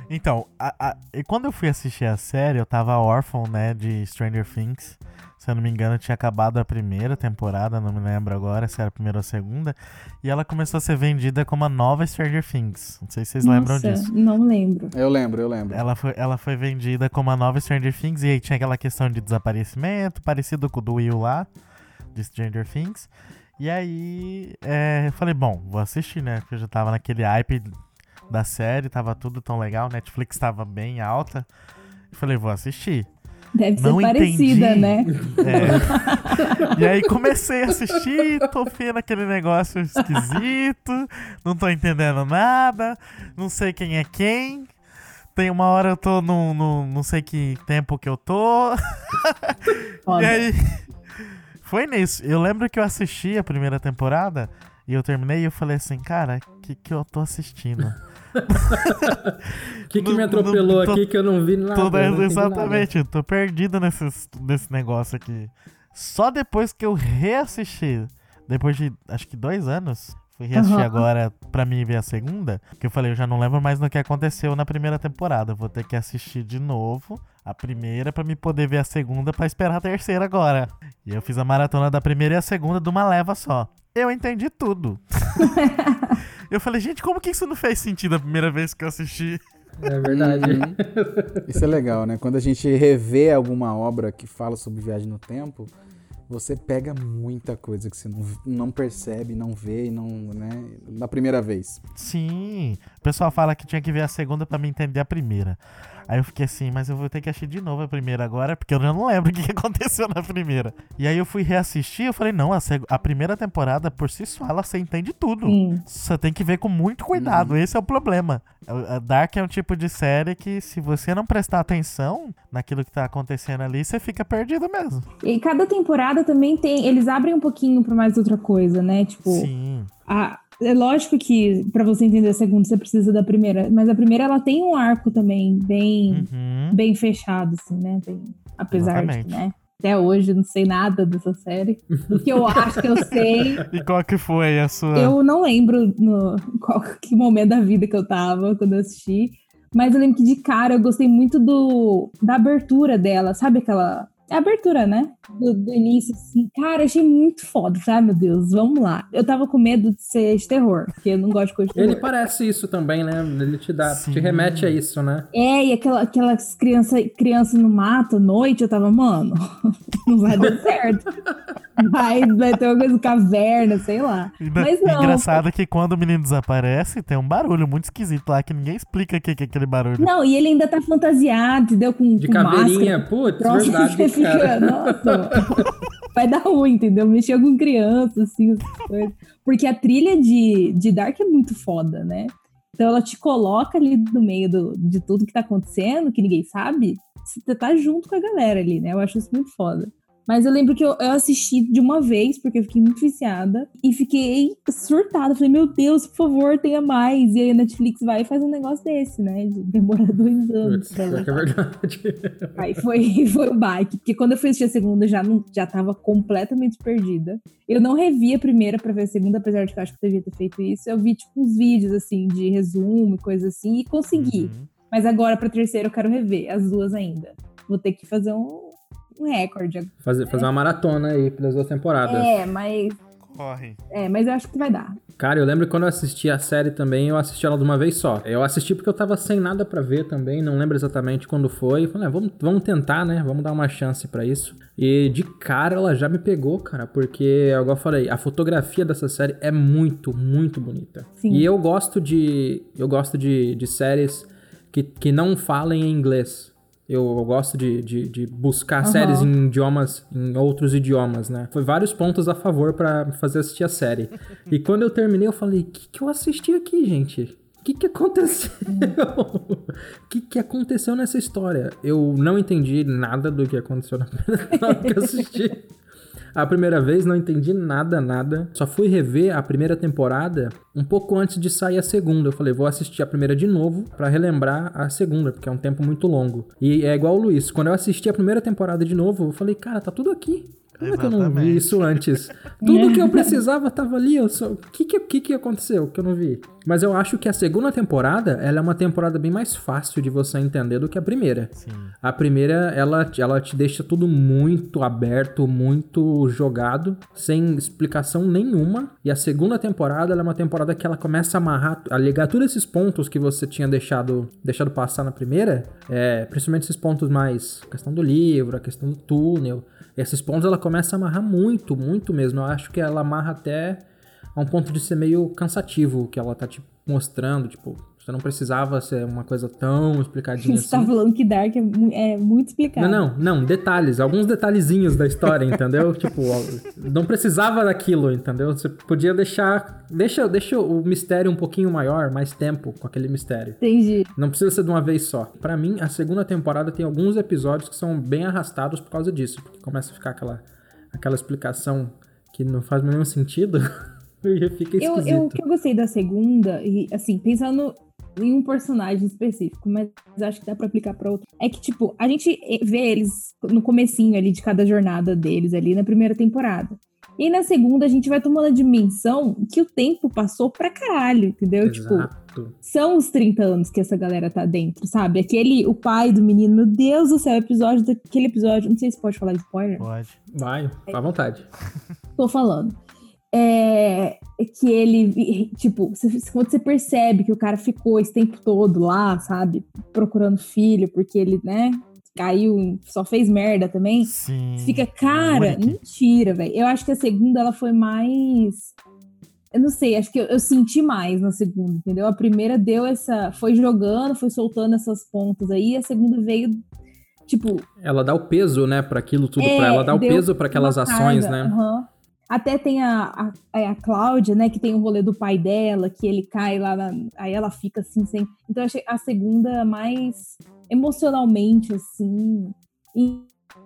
Então, a, a, e quando eu fui assistir a série, eu tava órfão, né, de Stranger Things. Se eu não me engano, tinha acabado a primeira temporada, não me lembro agora se era a primeira ou a segunda. E ela começou a ser vendida como a nova Stranger Things. Não sei se vocês Nossa, lembram disso. Não lembro. Eu lembro, eu lembro. Ela foi, ela foi vendida como a nova Stranger Things, e aí tinha aquela questão de desaparecimento, parecido com o do Will lá, de Stranger Things. E aí, é, eu falei, bom, vou assistir, né? Porque eu já tava naquele hype da série, tava tudo tão legal, Netflix tava bem alta. Eu falei, vou assistir. Deve Não ser parecida, entendi. né? É. E aí comecei a assistir, tô vendo aquele negócio esquisito, não tô entendendo nada, não sei quem é quem. Tem uma hora eu tô no, no não sei que tempo que eu tô. *laughs* e Foda. aí foi nisso. Eu lembro que eu assisti a primeira temporada e eu terminei e eu falei assim, cara, o que, que eu tô assistindo? O *laughs* que, que Não- me atropelou não tô- aqui que eu não vi nada? Tô- não exatamente, eu tô perdido nesse, nesse negócio aqui. Só depois que eu reassisti, depois de acho que dois anos, fui reassistir Aham. agora pra mim ver a segunda, que eu falei, eu já não lembro mais no que aconteceu na primeira temporada. Vou ter que assistir de novo a primeira pra me poder ver a segunda pra esperar a terceira agora. E eu fiz a maratona da primeira e a segunda de uma leva só. Eu entendi tudo. *laughs* eu falei, gente, como que isso não fez sentido a primeira vez que eu assisti? É verdade. Uhum. *laughs* Isso é legal, né? Quando a gente revê alguma obra que fala sobre viagem no tempo, você pega muita coisa que você não, não percebe, não vê, e não, né? Na primeira vez. Sim. O pessoal fala que tinha que ver a segunda pra me entender a primeira. Aí eu fiquei assim, mas eu vou ter que assistir de novo a primeira agora, porque eu já não lembro *laughs* o que aconteceu na primeira. E aí eu fui reassistir, eu falei, não, a, a primeira temporada por si só, ela você entende tudo. Sim. Você tem que ver com muito cuidado, esse é o problema. A a Dark é um tipo de série que, se você não prestar atenção naquilo que tá acontecendo ali, você fica perdido mesmo. E cada temporada também tem. Eles abrem um pouquinho pra mais outra coisa, né? Tipo, Sim. a- é lógico que pra você entender a segunda você precisa da primeira, mas a primeira ela tem um arco também bem, Uhum. bem fechado, assim, né? Bem- apesar Exatamente. de, né? Até hoje eu não sei nada dessa série. O que eu acho que eu sei, *laughs* E qual que foi a sua. eu não lembro no qual que momento da vida que eu tava quando eu assisti. Mas eu lembro que de cara eu gostei muito do da abertura dela, sabe aquela. É a abertura, né? Do, do início, assim. Cara, achei muito foda. Falei, ai meu Deus, vamos lá. Eu tava com medo de ser de terror, porque eu não gosto de coisa de terror. Ele parece isso também, né? Ele te dá, Sim. te remete a isso, né? É, e aquela, aquelas crianças criança no mato à noite, eu tava, mano, *laughs* não vai dar certo. Vai, vai ter uma coisa caverna, sei lá. Mas não. Engraçado que quando o menino desaparece, tem um barulho muito esquisito lá que ninguém explica o que que é aquele barulho. Não, e ele ainda tá fantasiado, entendeu? Com, De com caveirinha. máscara. Putz, Troço, verdade, você fica, cara. nossa, vai dar ruim, entendeu? Mexer com criança, assim. Porque a trilha de, de Dark é muito foda, né? Então ela te coloca ali no meio do, de tudo que tá acontecendo, que ninguém sabe. Você tá junto com a galera ali, né? Eu acho isso muito foda. Mas eu lembro que eu, eu assisti de uma vez, porque eu fiquei muito viciada. E fiquei surtada. Falei, meu Deus, por favor, tenha mais. E aí a Netflix vai e faz um negócio desse, né? De demorar *laughs* dois anos. Pior que é verdade. *laughs* Aí foi, *laughs* foi o bike. Porque quando eu fui assistir a segunda, eu já, não, já tava completamente perdida. Eu não revi a primeira pra ver a segunda, apesar de que eu acho que eu devia ter feito isso. Eu vi, tipo, uns vídeos, assim, de resumo e coisa assim, e consegui. Uhum. Mas agora, pra terceira, eu quero rever as duas ainda. Vou ter que fazer um, um recorde. agora. Fazer, fazer uma maratona aí pelas duas temporadas. É, mas. Corre. É, mas eu acho que vai dar. Cara, eu lembro que quando eu assisti a série também, eu assisti ela de uma vez só. Eu assisti porque eu tava sem nada pra ver também, não lembro exatamente quando foi. Falei, ah, vamos, vamos tentar, né? Vamos dar uma chance pra isso. E de cara ela já me pegou, cara, porque, igual eu falei, a fotografia dessa série é muito, muito bonita. Sim. E eu gosto de. Eu gosto de, de séries que, que não falem em inglês. Eu, eu gosto de, de, de buscar Aham. séries em idiomas, em outros idiomas, né? Foi vários pontos a favor pra me fazer assistir a série. E quando eu terminei, eu falei: o que, que eu assisti aqui, gente? O que, que aconteceu? O *laughs* que, que aconteceu nessa história? Eu não entendi nada do que aconteceu na *laughs* hora que eu assisti. A primeira vez não entendi nada, nada. Só fui rever a primeira temporada um pouco antes de sair a segunda. Eu falei, vou assistir a primeira de novo pra relembrar a segunda, porque é um tempo muito longo. E é igual o Luiz. Quando eu assisti a primeira temporada de novo, eu falei, cara, tá tudo aqui. Como é que eu não vi isso antes? *laughs* Tudo que eu *laughs* precisava tava ali. O só... que, que, que, que aconteceu que eu não vi? Mas eu acho que a segunda temporada, ela é uma temporada bem mais fácil de você entender do que a primeira. Sim. A primeira, ela, ela te deixa tudo muito aberto, muito jogado, sem explicação nenhuma. E a segunda temporada, ela é uma temporada que ela começa a amarrar, a ligar todos esses pontos que você tinha deixado, deixado passar na primeira, é, principalmente esses pontos mais, a questão do livro, a questão do túnel. Esses pontos ela começa a amarrar muito, muito mesmo. Eu acho que ela amarra até a um ponto de ser meio cansativo, que ela tá te mostrando, tipo, você não precisava ser uma coisa tão explicadinha *laughs* Você tá assim. tá falando que Dark é, é, muito explicado. Não, não, não, detalhes, alguns detalhezinhos da história, entendeu? *laughs* tipo, não precisava daquilo, entendeu? Você podia deixar, deixa, deixa o mistério um pouquinho maior, mais tempo com aquele mistério. Entendi. Não precisa ser de uma vez só. Para mim, a segunda temporada tem alguns episódios que são bem arrastados por causa disso, porque começa a ficar aquela, aquela explicação que não faz nenhum sentido. *laughs* e fica eu, eu, o que eu gostei da segunda, e assim, pensando em um personagem específico, mas acho que dá para aplicar para outro. É que tipo, a gente vê eles no comecinho ali de cada jornada deles ali na primeira temporada. E na segunda a gente vai tomando a dimensão que o tempo passou pra caralho, entendeu? Tipo, Exato. Tipo, são os 30 anos que essa galera tá dentro, sabe? Aquele, o pai do menino, meu Deus do céu, episódio daquele episódio, não sei se pode falar spoiler. Pode. Vai, à vontade. Tô falando é, que ele, tipo, quando você percebe que o cara ficou esse tempo todo lá, sabe, procurando filho, porque ele, né, caiu, só fez merda também. Sim. Você fica, cara, mentira, velho. Eu acho que a segunda ela foi mais. Eu não sei, acho que eu, eu, senti mais na segunda, entendeu? A primeira deu essa. Foi jogando, foi soltando essas pontas aí, a segunda veio. Tipo. Ela dá o peso, né, para aquilo tudo, é, pra ela dá o peso para aquelas ações, né? Uhum. Até tem a, a, é a Cláudia, né, que tem o rolê do pai dela, que ele cai lá, na, aí ela fica assim, sem. Então eu achei a segunda mais emocionalmente, assim,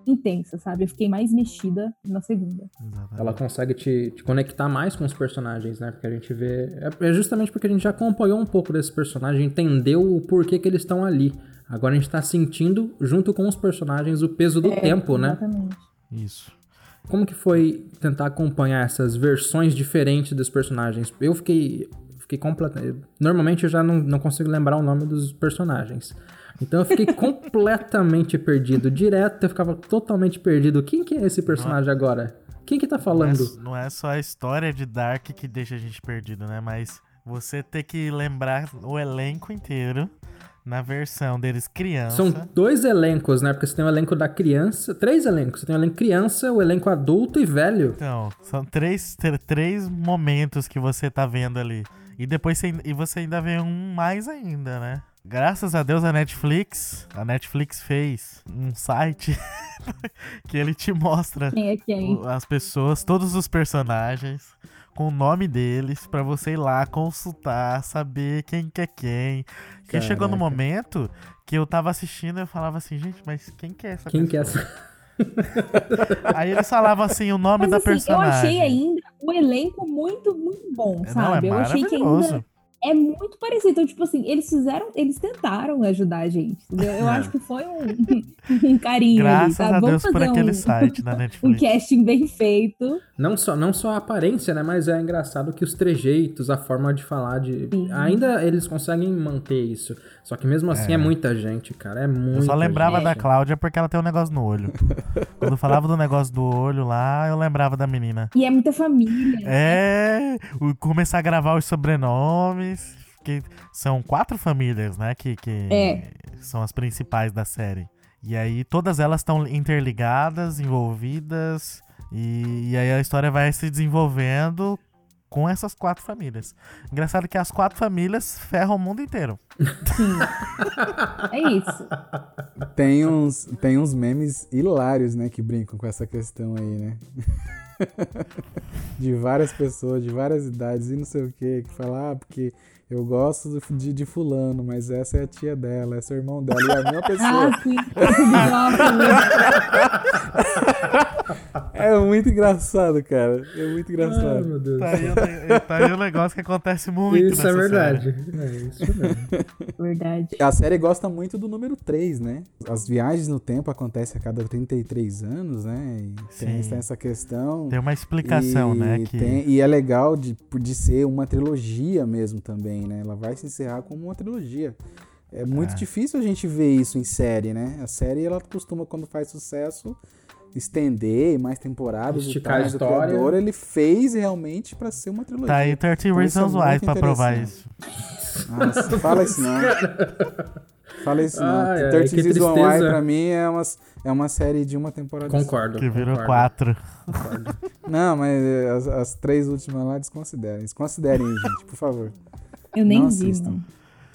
intensa, sabe? Eu fiquei mais mexida na segunda. Ela consegue te, te, conectar mais com os personagens, né? Porque a gente vê. É, é justamente porque a gente já acompanhou um pouco desse personagem, entendeu o porquê que eles estão ali. Agora a gente tá sentindo, junto com os personagens, o peso do é, tempo, exatamente. né? Isso. Como que foi tentar acompanhar essas versões diferentes dos personagens? Eu fiquei, fiquei completamente... Normalmente eu já não, não consigo lembrar o nome dos personagens. Então eu fiquei *laughs* completamente perdido. Direto eu ficava totalmente perdido. Quem que é esse personagem não, agora? Quem que tá falando? Não é, não é só a história de Dark que deixa a gente perdido, né? Mas você ter que lembrar o elenco inteiro na versão deles criança. São dois elencos, né? Porque você tem o elenco da criança. Três elencos. Você tem o elenco criança, o elenco adulto e velho. Então, são três, três momentos que você tá vendo ali. E depois você, e você ainda vê um mais ainda, né? Graças a Deus a Netflix, a Netflix fez um site *laughs* que ele te mostra quem é quem. as pessoas, todos os personagens com o nome deles para você ir lá consultar, saber quem que é quem. Porque chegou no momento que eu tava assistindo e eu falava assim, gente, mas quem que é essa quem pessoa? Quem que é essa? Aí eles falavam assim o nome mas, da assim, personagem. Eu achei ainda o elenco muito, muito bom, sabe? Não, é eu achei que ainda é muito parecido. Então, tipo assim, eles fizeram, eles tentaram ajudar a gente. Entendeu? Eu acho que foi um, *laughs* um carinho Graças ali, tá? a Deus por aquele um, site da *laughs* Netflix. Um casting bem feito. Não só, não só a aparência, né? Mas é engraçado que os trejeitos, a forma de falar, de. Sim. Ainda eles conseguem manter isso. Só que mesmo assim é, é muita gente, cara. É muito. Eu só lembrava gente. da Cláudia porque ela tem um negócio no olho. *laughs* Quando falava do negócio do olho lá, eu lembrava da menina. E é muita família. É, começar a gravar os sobrenomes que são quatro famílias, né? Que, que é. são as principais da série. E aí todas elas estão interligadas, envolvidas. E, e, aí a história vai se desenvolvendo com essas quatro famílias. Engraçado que as quatro famílias ferram o mundo inteiro. Sim. é isso. Tem uns, tem uns memes hilários, né, que brincam com essa questão aí, né? *laughs* de várias pessoas, de várias idades e não sei o que, que falam, ah, porque eu gosto de, de fulano, mas essa é a tia dela, essa é o irmão dela, e é a *laughs* pessoa. ah, sim. *laughs* É muito engraçado, cara. É muito Ai, engraçado. meu Deus. Tá aí, tá aí um negócio que acontece muito Isso é nessa verdade. série. É isso mesmo. Verdade. A série gosta muito do número 3, né? As viagens no tempo acontecem a cada 33 anos, né? E tem, Sim. tem essa questão. Tem uma explicação, e né? Que tem- e é legal de, de ser uma trilogia mesmo também, né? Ela vai se encerrar como uma trilogia. É muito É. difícil a gente ver isso em série, né? A série, ela costuma, quando faz sucesso, estender mais temporadas Esticar e a tal. O história. criador, ele fez realmente pra ser uma trilogia. tá aí 30 Então, isso é Reasons Why pra provar isso. Nossa, fala isso não. Fala isso não. 30 que Seasons Why pra mim é uma, é uma série de uma temporada. só. Concordo. Que virou concordo, quatro. concordo. Não, mas as, as três últimas lá desconsiderem. Desconsiderem, *laughs* gente, por favor. Eu nem Não vi, assistam. mano.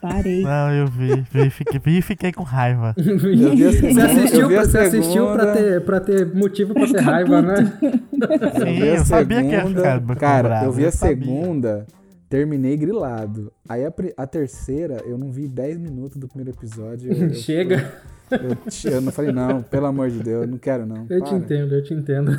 Parei. Não, eu vi, vi, fiquei, vi e fiquei com raiva. *laughs* *laughs* Eu vi a Você segunda, assistiu, eu pra, você assistiu pra, segunda, ter, pra ter motivo pra ter ficar raiva, puto. né? *laughs* eu Sim, a eu sabia que ia segunda. ficar Cara, bravo, eu vi a sabia. segunda, terminei grilado. Aí a, a terceira, eu não vi 10 minutos do primeiro episódio. eu- eu- Chega. Eu, te- eu não falei, não, pelo amor de Deus, não quero não. Eu te para. entendo, eu te entendo.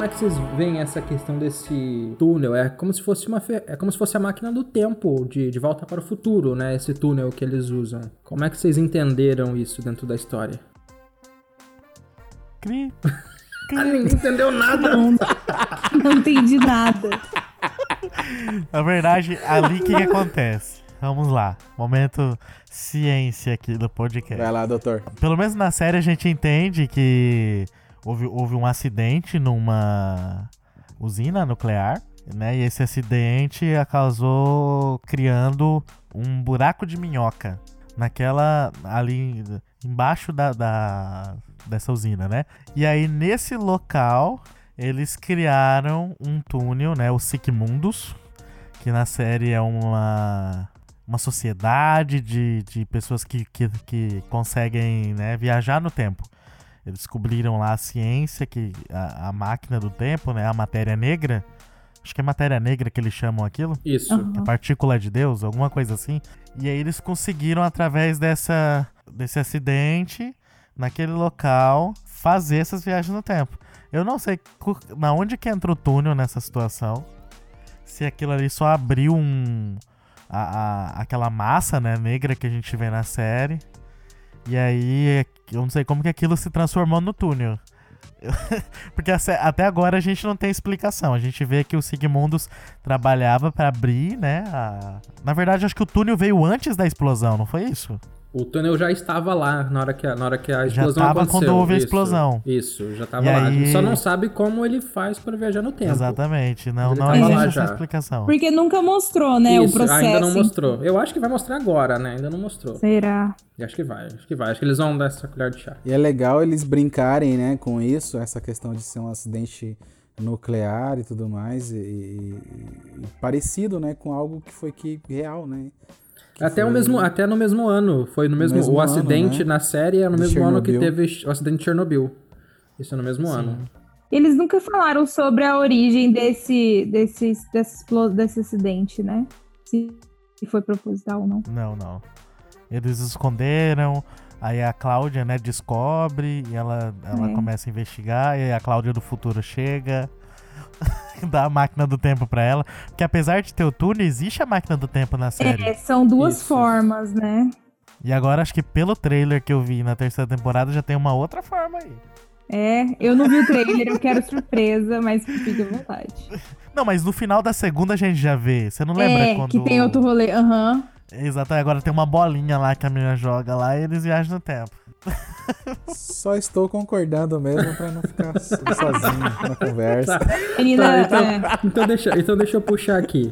Como é que vocês veem essa questão desse túnel? É como se fosse uma é como se fosse a máquina do tempo de, de volta para o futuro, né? Esse túnel que eles usam. Como é que vocês entenderam isso dentro da história? Cri. *laughs* Ah, ninguém entendeu nada. Não, *laughs* não entendi nada. Na verdade, ali o que, que acontece? Vamos lá. Momento ciência aqui do podcast. Vai lá, doutor. Pelo menos na série a gente entende que houve, houve um acidente numa usina nuclear, né? E esse acidente causou criando um buraco de minhoca naquela ali embaixo da, da- dessa usina, né? E aí nesse local eles criaram um túnel, né? O Sigmundus, que na série é uma uma sociedade de, de pessoas que, que, que conseguem né, viajar no tempo. Eles descobriram lá a ciência, que a, a máquina do tempo, né, a matéria negra. Acho que é matéria negra que eles chamam aquilo. Isso. A partícula de Deus, alguma coisa assim. E aí eles conseguiram, através dessa, desse acidente, naquele local, fazer essas viagens no tempo. Eu não sei na onde que entra o túnel nessa situação. Se aquilo ali só abriu um. a- a- aquela massa né, negra que a gente vê na série. E aí, eu não sei como que aquilo se transformou no túnel. *laughs* Porque até agora a gente não tem explicação. A gente vê que o Sigmundus trabalhava pra abrir, né? a- Na verdade, acho que o túnel veio antes da explosão, não foi isso? O túnel já estava lá na hora que a, na hora que a Já explosão tava aconteceu. quando houve a Isso, explosão. Isso, já tava E lá. aí- A gente só não sabe como ele faz para viajar no tempo. Exatamente. Não, Ele não existe lá essa já. explicação. Porque nunca mostrou, né, o Isso, processo. ainda não mostrou. Eu acho que vai mostrar agora, né? Ainda não mostrou. Será? Eu Acho que vai, acho que vai. Acho que eles vão dar essa colher de chá. E é legal eles brincarem, né, com isso, essa questão de ser um acidente nuclear e tudo mais, e, e- e parecido, né, com algo que foi que real, né? Que Até, o foi- mesmo, até no mesmo ano. Foi no mesmo. mesmo o ano, acidente né? na série é no De mesmo ano que Chernobyl. teve o acidente de Chernobyl. Isso é no mesmo ano. Eles nunca falaram sobre a origem desse, desse, desse, desse acidente, né? Se se foi proposital ou não. Não, não. Eles esconderam, aí a Cláudia, né, descobre e ela, ela É. começa a investigar, e aí a Cláudia do futuro chega, *laughs* dá a máquina do tempo pra ela. Porque apesar de ter o túnel, existe a máquina do tempo na série. É, são duas Isso. formas, né? E agora acho que pelo trailer que eu vi na terceira temporada já tem uma outra forma aí. É, eu não vi o trailer, eu quero surpresa, mas fique à vontade. Não, mas no final da segunda a gente já vê. Você não lembra é, quando. que tem outro rolê, aham. Exato, agora tem uma bolinha lá que a menina joga lá e eles viajam no tempo. Só estou concordando mesmo pra não ficar so- *laughs* sozinho na conversa. Menina, Tá, então, é, então, deixa, então deixa eu puxar aqui.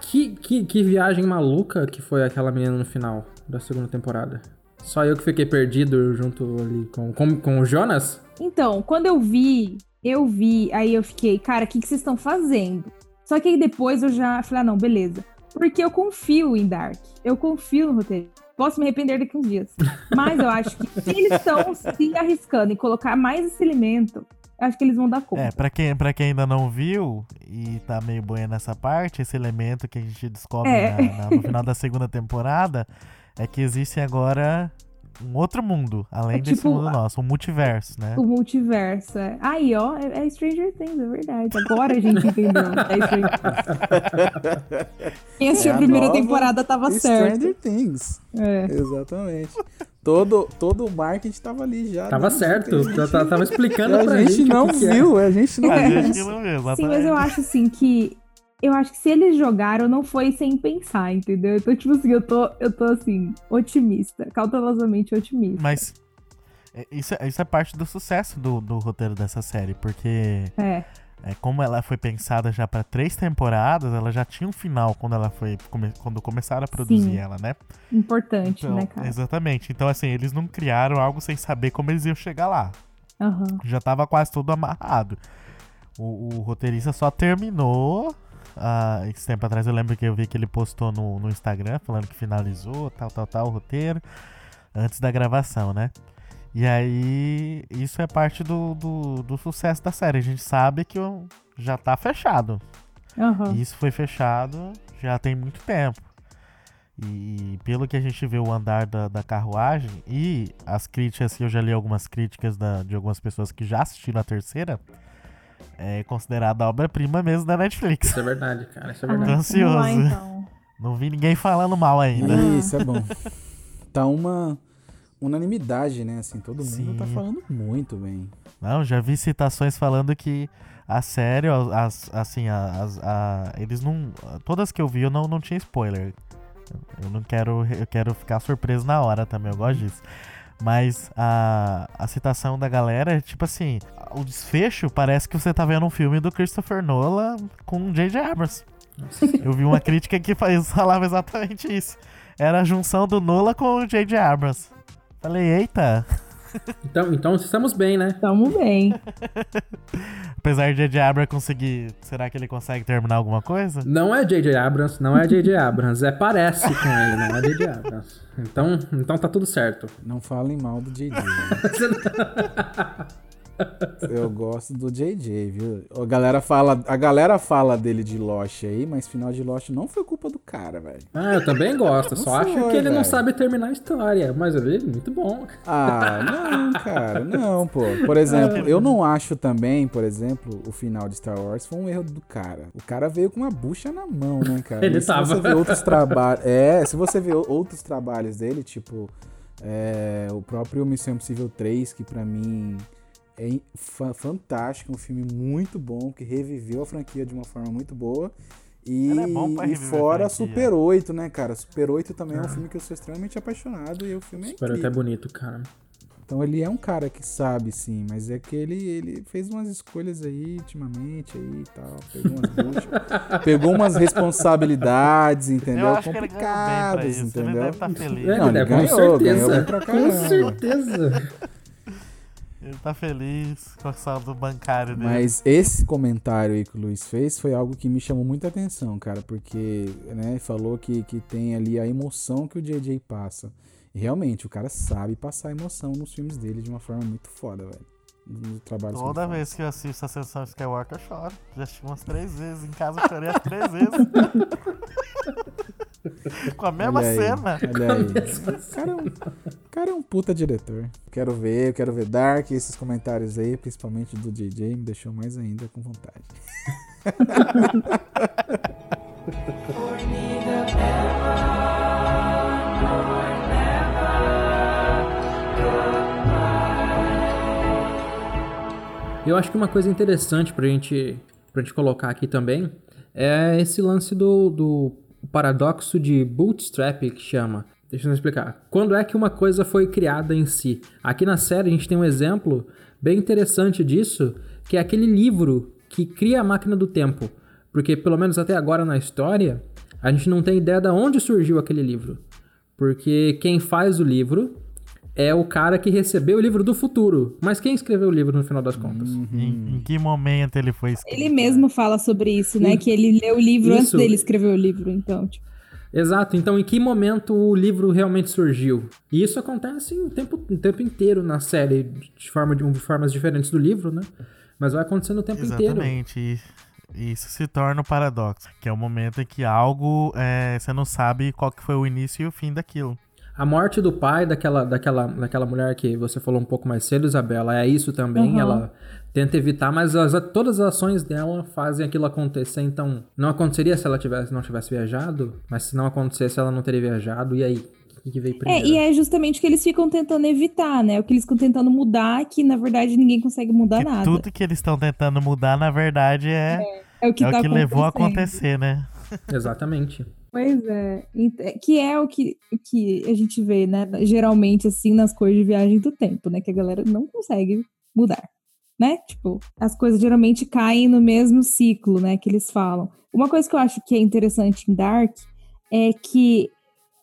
Que, que, que viagem maluca que foi aquela menina no final da segunda temporada. Só eu que fiquei perdido junto ali com, com, com o Jonas? Então, quando eu vi, eu vi, aí eu fiquei, cara, o que, que vocês estão fazendo? Só que aí depois eu já falei, ah, não, beleza. Porque eu confio em Dark. Eu confio no roteiro. Posso me arrepender daqui uns dias. Mas eu acho que se eles estão se arriscando em colocar mais esse elemento, acho que eles vão dar conta. É, pra quem, pra quem ainda não viu e tá meio boia nessa parte, esse elemento que a gente descobre É. na- na- no final da segunda temporada é que existe agora um outro mundo, além É desse tipo mundo nosso, um multiverso, né? O multiverso. é. Aí, ó, é, é Stranger Things, é verdade. Agora a gente entendeu. *laughs* É Stranger Things. Quem assistiu É a a primeira temporada tava certo. Stranger Things. É. Exatamente. Todo, todo o marketing tava ali já. Tava né? certo. A gente- tava tava explicando a pra gente gente. o não que que é. viu, a gente não A viu. gente que não viu, Sim, mas eu acho assim que. Eu acho que se eles jogaram, não foi sem pensar, entendeu? Então, tipo assim, eu tô, eu tô assim, otimista, cautelosamente otimista. Mas é, isso, é- isso é parte do sucesso do, do roteiro dessa série, porque É, é, como ela foi pensada já pra três temporadas, ela já tinha um final quando ela foi come- quando começaram a produzir Sim. ela, né? importante, Então, né, cara? Exatamente. Então, assim, eles não criaram algo sem saber como eles iam chegar lá. Aham. Já tava quase tudo amarrado. O, o roteirista só terminou. Ah, esse tempo atrás eu lembro que eu vi que ele postou no, no Instagram falando que finalizou, tal, tal, tal, o roteiro. Antes da gravação, né? E aí, isso é parte do, do, do sucesso da série. A gente sabe que já tá fechado. E Isso foi fechado já tem muito tempo. E pelo que a gente vê o andar da, da carruagem e as críticas, que eu já li algumas críticas da- de algumas pessoas que já assistiram a terceira, é considerada a obra-prima mesmo da Netflix. Isso é verdade, cara. Isso é Ah, verdade. Tô ansioso. lá, então. Não vi ninguém falando mal ainda. Isso é bom. Tá uma unanimidade, né? Assim, todo mundo Sim. tá falando muito bem. Não, já vi citações falando que a série, as, assim, a- as, a- eles não. Todas que eu vi eu não, não tinha spoiler. Eu não quero. Eu quero ficar surpreso na hora também, eu gosto disso. Mas a, a citação da galera é tipo assim: o desfecho parece que você tá vendo um filme do Christopher Nolan com o J.J. Abrams. Eu vi uma crítica que faz- falava exatamente isso. Era a junção do Nolan com o J.J. Abrams. Falei, eita. Então, então estamos bem, né? Tamo bem. *laughs* Apesar de J.J. Abrams conseguir. Será que ele consegue terminar alguma coisa? Não é J.J. Abrams, não é J.J. Abrams, é parece com ele, não é J.J. Abrams. Então, então tá tudo certo. Não falem mal do JJ. *laughs* Eu gosto do JJ, viu? A galera fala, a galera fala dele de Lost aí, mas final de Lost não foi culpa do cara, velho. Ah, eu também gosto, só Não acho que ele não velho. sabe terminar a história. Mas ele é muito bom. Ah, não, cara, não, pô. Por exemplo, eu não acho também, por exemplo, o final de Star Wars foi um erro do cara. O cara veio com uma bucha na mão, né, cara? *laughs* Ele E se tava. você ver outros trabalhos. É, se você ver outros trabalhos dele, tipo. é, o próprio Missão Impossível 3, que pra mim é fantástico, um filme muito bom, que reviveu a franquia de uma forma muito boa. E, é e fora. Super 8, né, cara? Super 8 também é um filme que eu sou extremamente apaixonado e o filme é Espero incrível. até bonito, cara. Então ele é um cara que sabe, sim, mas é que ele, ele fez umas escolhas aí ultimamente aí e tal. Pegou umas buchas, *laughs* pegou umas responsabilidades, entendeu? Eu acho que ele ganhou bem pra Complicadas, isso. Ele entendeu? deve estar feliz. É, Não, ele com ganhou, ganhou certeza. bem pra com certeza. Ele tá feliz com a saldo bancário dele. Mas esse comentário aí que o Luiz fez foi algo que me chamou muita atenção, cara, porque, né, falou que, que tem ali a emoção que o JJ passa. E realmente, o cara sabe passar emoção nos filmes dele de uma forma muito foda, velho. Toda vez que eu assisto a sessão Skywalker, eu choro. Já assisti umas três vezes. Em casa eu chorei as três vezes. *laughs* com a mesma Olha aí, cena. Olha aí. O cara, é um, o cara é um puta diretor. Quero ver, eu quero ver Dark. Esses comentários aí, principalmente do JJ, me deixou mais ainda com vontade. Eu acho que uma coisa interessante pra gente, pra gente colocar aqui também é esse lance do, do paradoxo de bootstrap que chama. Deixa eu explicar. Quando é que uma coisa foi criada em si? Aqui na série a gente tem um exemplo bem interessante disso, que é aquele livro que cria a máquina do tempo. Porque pelo menos até agora na história, a gente não tem ideia de onde surgiu aquele livro. Porque quem faz o livro é o cara que recebeu o livro do futuro. Mas quem escreveu o livro no final das contas? Em, em que momento ele foi escrito? Ele mesmo fala sobre isso, né? E- Que ele leu o livro antes Isso. dele escrever o livro, então, tipo. Exato, então em que momento o livro realmente surgiu? E isso acontece o tempo, o tempo inteiro na série, de, forma, de formas diferentes do livro, né? mas vai acontecendo o tempo Exatamente. inteiro. Exatamente. Isso se torna o paradoxo, que é o momento em que algo é, você não sabe qual que foi o início e o fim daquilo. A morte do pai daquela, daquela, daquela mulher que você falou um pouco mais cedo, Isabela, é isso também. Uhum. Ela tenta evitar, mas as, todas as ações dela fazem aquilo acontecer. Então, não aconteceria se ela tivesse, não tivesse viajado, mas se não acontecesse, ela não teria viajado. E aí? O que veio primeiro? É, e é justamente o que eles ficam tentando evitar, né? O que eles ficam tentando mudar, que na verdade ninguém consegue mudar que nada. Tudo que eles estão tentando mudar, na verdade, é, é, é o que, é tá o que levou a acontecer, né? Exatamente. Pois é. Que é o que, que a gente vê, né? Geralmente, assim, nas coisas de viagem do tempo, né? Que a galera não consegue mudar, né? Tipo, as coisas geralmente caem no mesmo ciclo, né? Que eles falam. Uma coisa que eu acho que é interessante em Dark é que,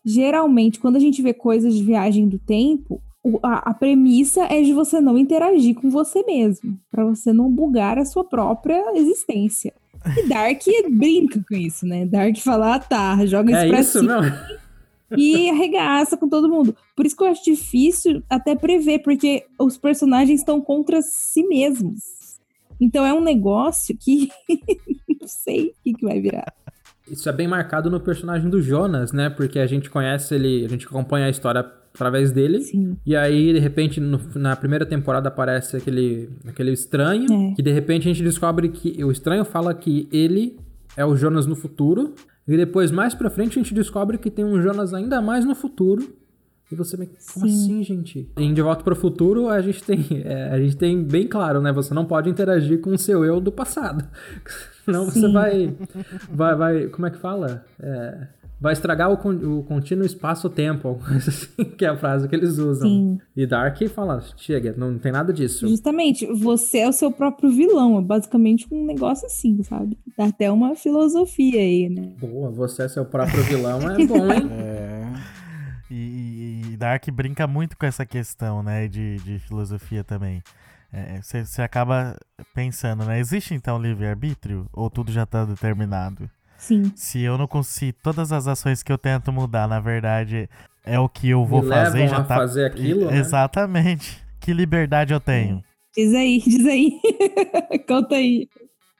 geralmente, quando a gente vê coisas de viagem do tempo, a, a premissa é de você não interagir com você mesmo, para você não bugar a sua própria existência. E Dark brinca com isso, né? Dark fala, ah, tá, joga isso é pra isso, cima. Não. E arregaça com todo mundo. Por isso que eu acho difícil até prever, porque os personagens estão contra si mesmos. Então é um negócio que *laughs* não sei o que, que vai virar. Isso é bem marcado no personagem do Jonas, né? Porque a gente conhece ele, a gente acompanha a história através dele. Sim. E aí, de repente, no, na primeira temporada aparece aquele, aquele estranho. É. Que de repente a gente descobre que o estranho fala que ele é o Jonas no futuro. E depois, mais pra frente, a gente descobre que tem um Jonas ainda mais no futuro. E você me... Como Sim. assim, gente? Em De Volta para o Futuro, a gente tem é, a gente tem bem claro, né? Você não pode interagir com o seu eu do passado. *laughs* Senão você Sim. vai, vai. Vai. Como é que fala? É, vai estragar o, con o contínuo espaço-tempo. *laughs* assim, que é a frase que eles usam. Sim. E Dark fala: chega, não tem nada disso. Justamente, você é o seu próprio vilão. É basicamente um negócio assim, sabe? Dá até uma filosofia aí, né? Boa, você é seu próprio vilão, é bom, hein? *laughs* É. E, e Dark brinca muito com essa questão, né, de, de filosofia também. Você acaba pensando, né, existe então livre-arbítrio? Ou tudo já tá determinado? Sim. Se eu não consigo, todas as ações que eu tento mudar, na verdade, é o que eu vou Me fazer levam já a tá... fazer aquilo, né? Exatamente. *laughs* Que liberdade eu tenho? Diz aí, *laughs* diz aí. Conta aí.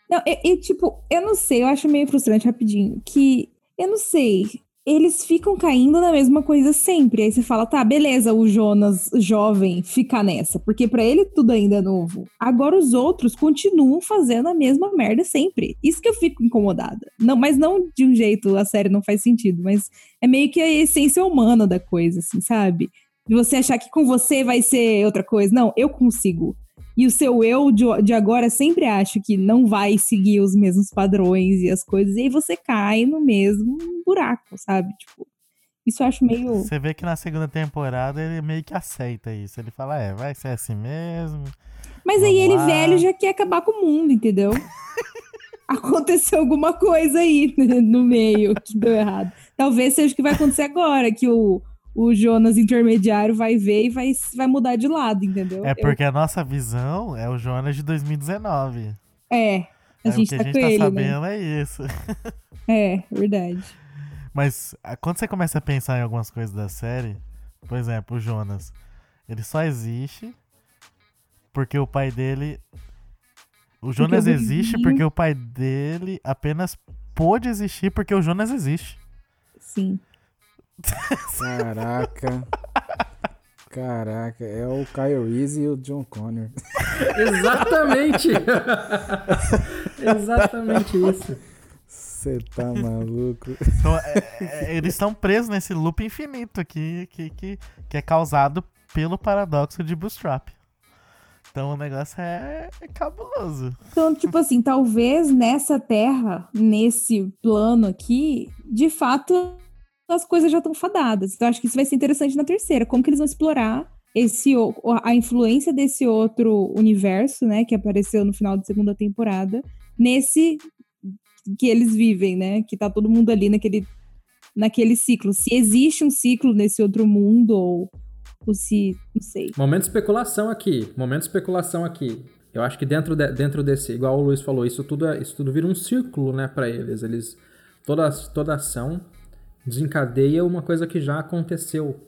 Não, e, tipo, eu não sei, eu acho meio frustrante rapidinho. Que eu não sei. Eles ficam caindo na mesma coisa sempre. Aí você fala, tá, beleza, o Jonas jovem fica nessa, porque para ele tudo ainda é novo. Agora os outros continuam fazendo a mesma merda sempre. Isso que eu fico incomodada. Não, mas não de um jeito, a série não faz sentido, mas é meio que a essência humana da coisa, assim, sabe? De você achar que com você vai ser outra coisa. Não, eu consigo. E o seu eu de, de agora sempre acha que não vai seguir os mesmos padrões e as coisas, e aí você cai no mesmo buraco, sabe? Tipo, isso eu acho meio. Você vê que na segunda temporada ele meio que aceita isso. Ele fala, é, vai ser assim mesmo. Mas aí ele, lá. velho, já quer acabar com o mundo, entendeu? *laughs* Aconteceu alguma coisa aí no meio que deu errado. Talvez seja o que vai acontecer agora, que o, o Jonas intermediário vai ver e vai, vai mudar de lado, entendeu? É porque Eu... a nossa visão é o Jonas de 2019. É, a é, gente o que tá a gente tá ele, sabendo né? é isso. *laughs* É, verdade. Mas quando você começa a pensar em algumas coisas da série, por exemplo, o Jonas, ele só existe porque o pai dele. O Jonas porque existe porque o pai dele apenas pôde existir porque o Jonas existe. Sim. Caraca. Caraca, é o Kyle Reese e o John Connor. Exatamente! *laughs* Exatamente isso. Você tá maluco. Então, é, é, eles estão presos nesse loop infinito aqui que, que, que é causado pelo paradoxo de Bootstrap. Então o negócio é, é cabuloso. Então, tipo assim, talvez nessa terra, nesse plano aqui, de fato, as coisas já estão fadadas. Então, acho que isso vai ser interessante na terceira. Como que eles vão explorar esse, a influência desse outro universo, né, que apareceu no final da segunda temporada, nesse que eles vivem, né? Que tá todo mundo ali naquele, naquele ciclo. Se existe um ciclo nesse outro mundo, ou, ou se. não sei. Momento de especulação aqui. Momento de especulação aqui. Eu acho que dentro, de, dentro desse, igual o Luiz falou, isso tudo, é, isso tudo vira um círculo, né, para eles. Eles. Toda, toda ação desencadeia uma coisa que já aconteceu.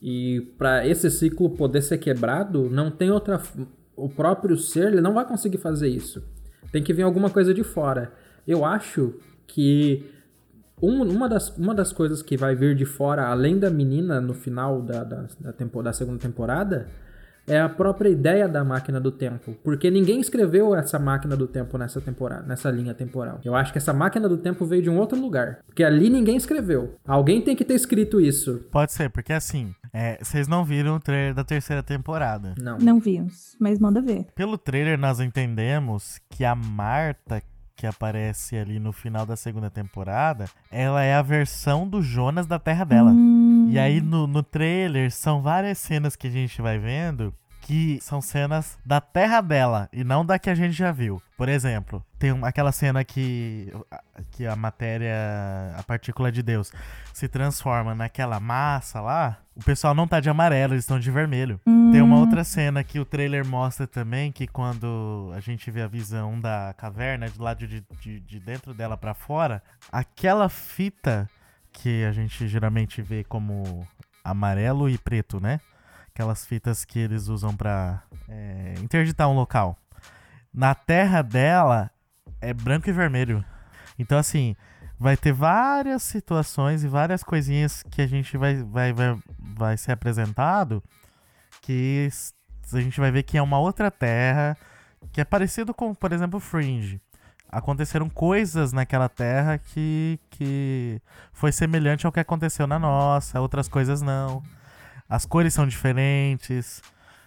E para esse ciclo poder ser quebrado, não tem outra, o próprio ser ele não vai conseguir fazer isso. Tem que vir alguma coisa de fora. Eu acho que um, uma, das, uma das coisas que vai vir de fora, além da menina no final da, da, da, tempo, da segunda temporada, é a própria ideia da máquina do tempo. Porque ninguém escreveu essa máquina do tempo nessa temporada, nessa linha temporal. Eu acho que essa máquina do tempo veio de um outro lugar. Porque ali ninguém escreveu. Alguém tem que ter escrito isso. Pode ser, porque assim, é, vocês não viram o trailer da terceira temporada. Não. Não vimos, mas manda ver. Pelo trailer, nós entendemos que a Marta que aparece ali no final da segunda temporada, ela é a versão do Jonas da terra dela. Hum. E aí no, no trailer são várias cenas que a gente vai vendo que são cenas da terra dela e não da que a gente já viu. Por exemplo, tem aquela cena que, que a matéria, a partícula de Deus, se transforma naquela massa lá. O pessoal não tá de amarelo, eles estão de vermelho. Hum. Tem uma outra cena que o trailer mostra também, que quando a gente vê a visão da caverna, de lado de, de, de dentro dela para fora, aquela fita que a gente geralmente vê como amarelo e preto, né? Aquelas fitas que eles usam para é, interditar um local. Na terra dela é branco e vermelho. Então, assim, vai ter várias situações e várias coisinhas que a gente vai, vai, vai, vai ser apresentado que a gente vai ver que é uma outra terra que é parecido com, por exemplo, Fringe. Aconteceram coisas naquela terra que, que foi semelhante ao que aconteceu na nossa, outras coisas não. As cores são diferentes.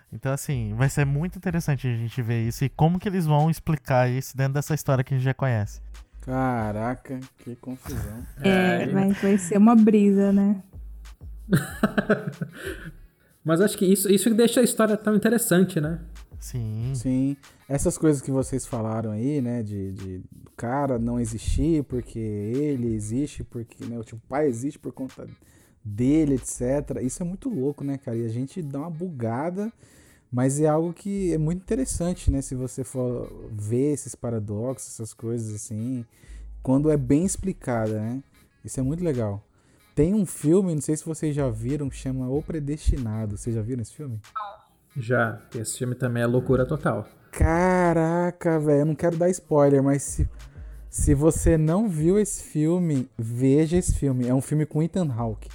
Então, assim, vai ser muito interessante a gente ver isso e como que eles vão explicar isso dentro dessa história que a gente já conhece. Caraca, que confusão. É, vai, vai ser uma brisa, né? *laughs* Mas acho que isso, isso deixa a história tão interessante, né? Sim. Sim. Essas coisas que vocês falaram aí, né? De, de do cara não existir porque ele existe, porque né, o tipo, pai existe por conta dele, etc. Isso é muito louco, né, cara? E a gente dá uma bugada, mas é algo que é muito interessante, né? Se você for ver esses paradoxos, essas coisas assim, quando é bem explicada, né? Isso é muito legal. Tem um filme, não sei se vocês já viram, que chama O Predestinado. Vocês já viram esse filme? Já. Esse filme também é loucura total. Caraca, velho, eu não quero dar spoiler, mas se, se você não viu esse filme, veja esse filme. É um filme com Ethan Hawke.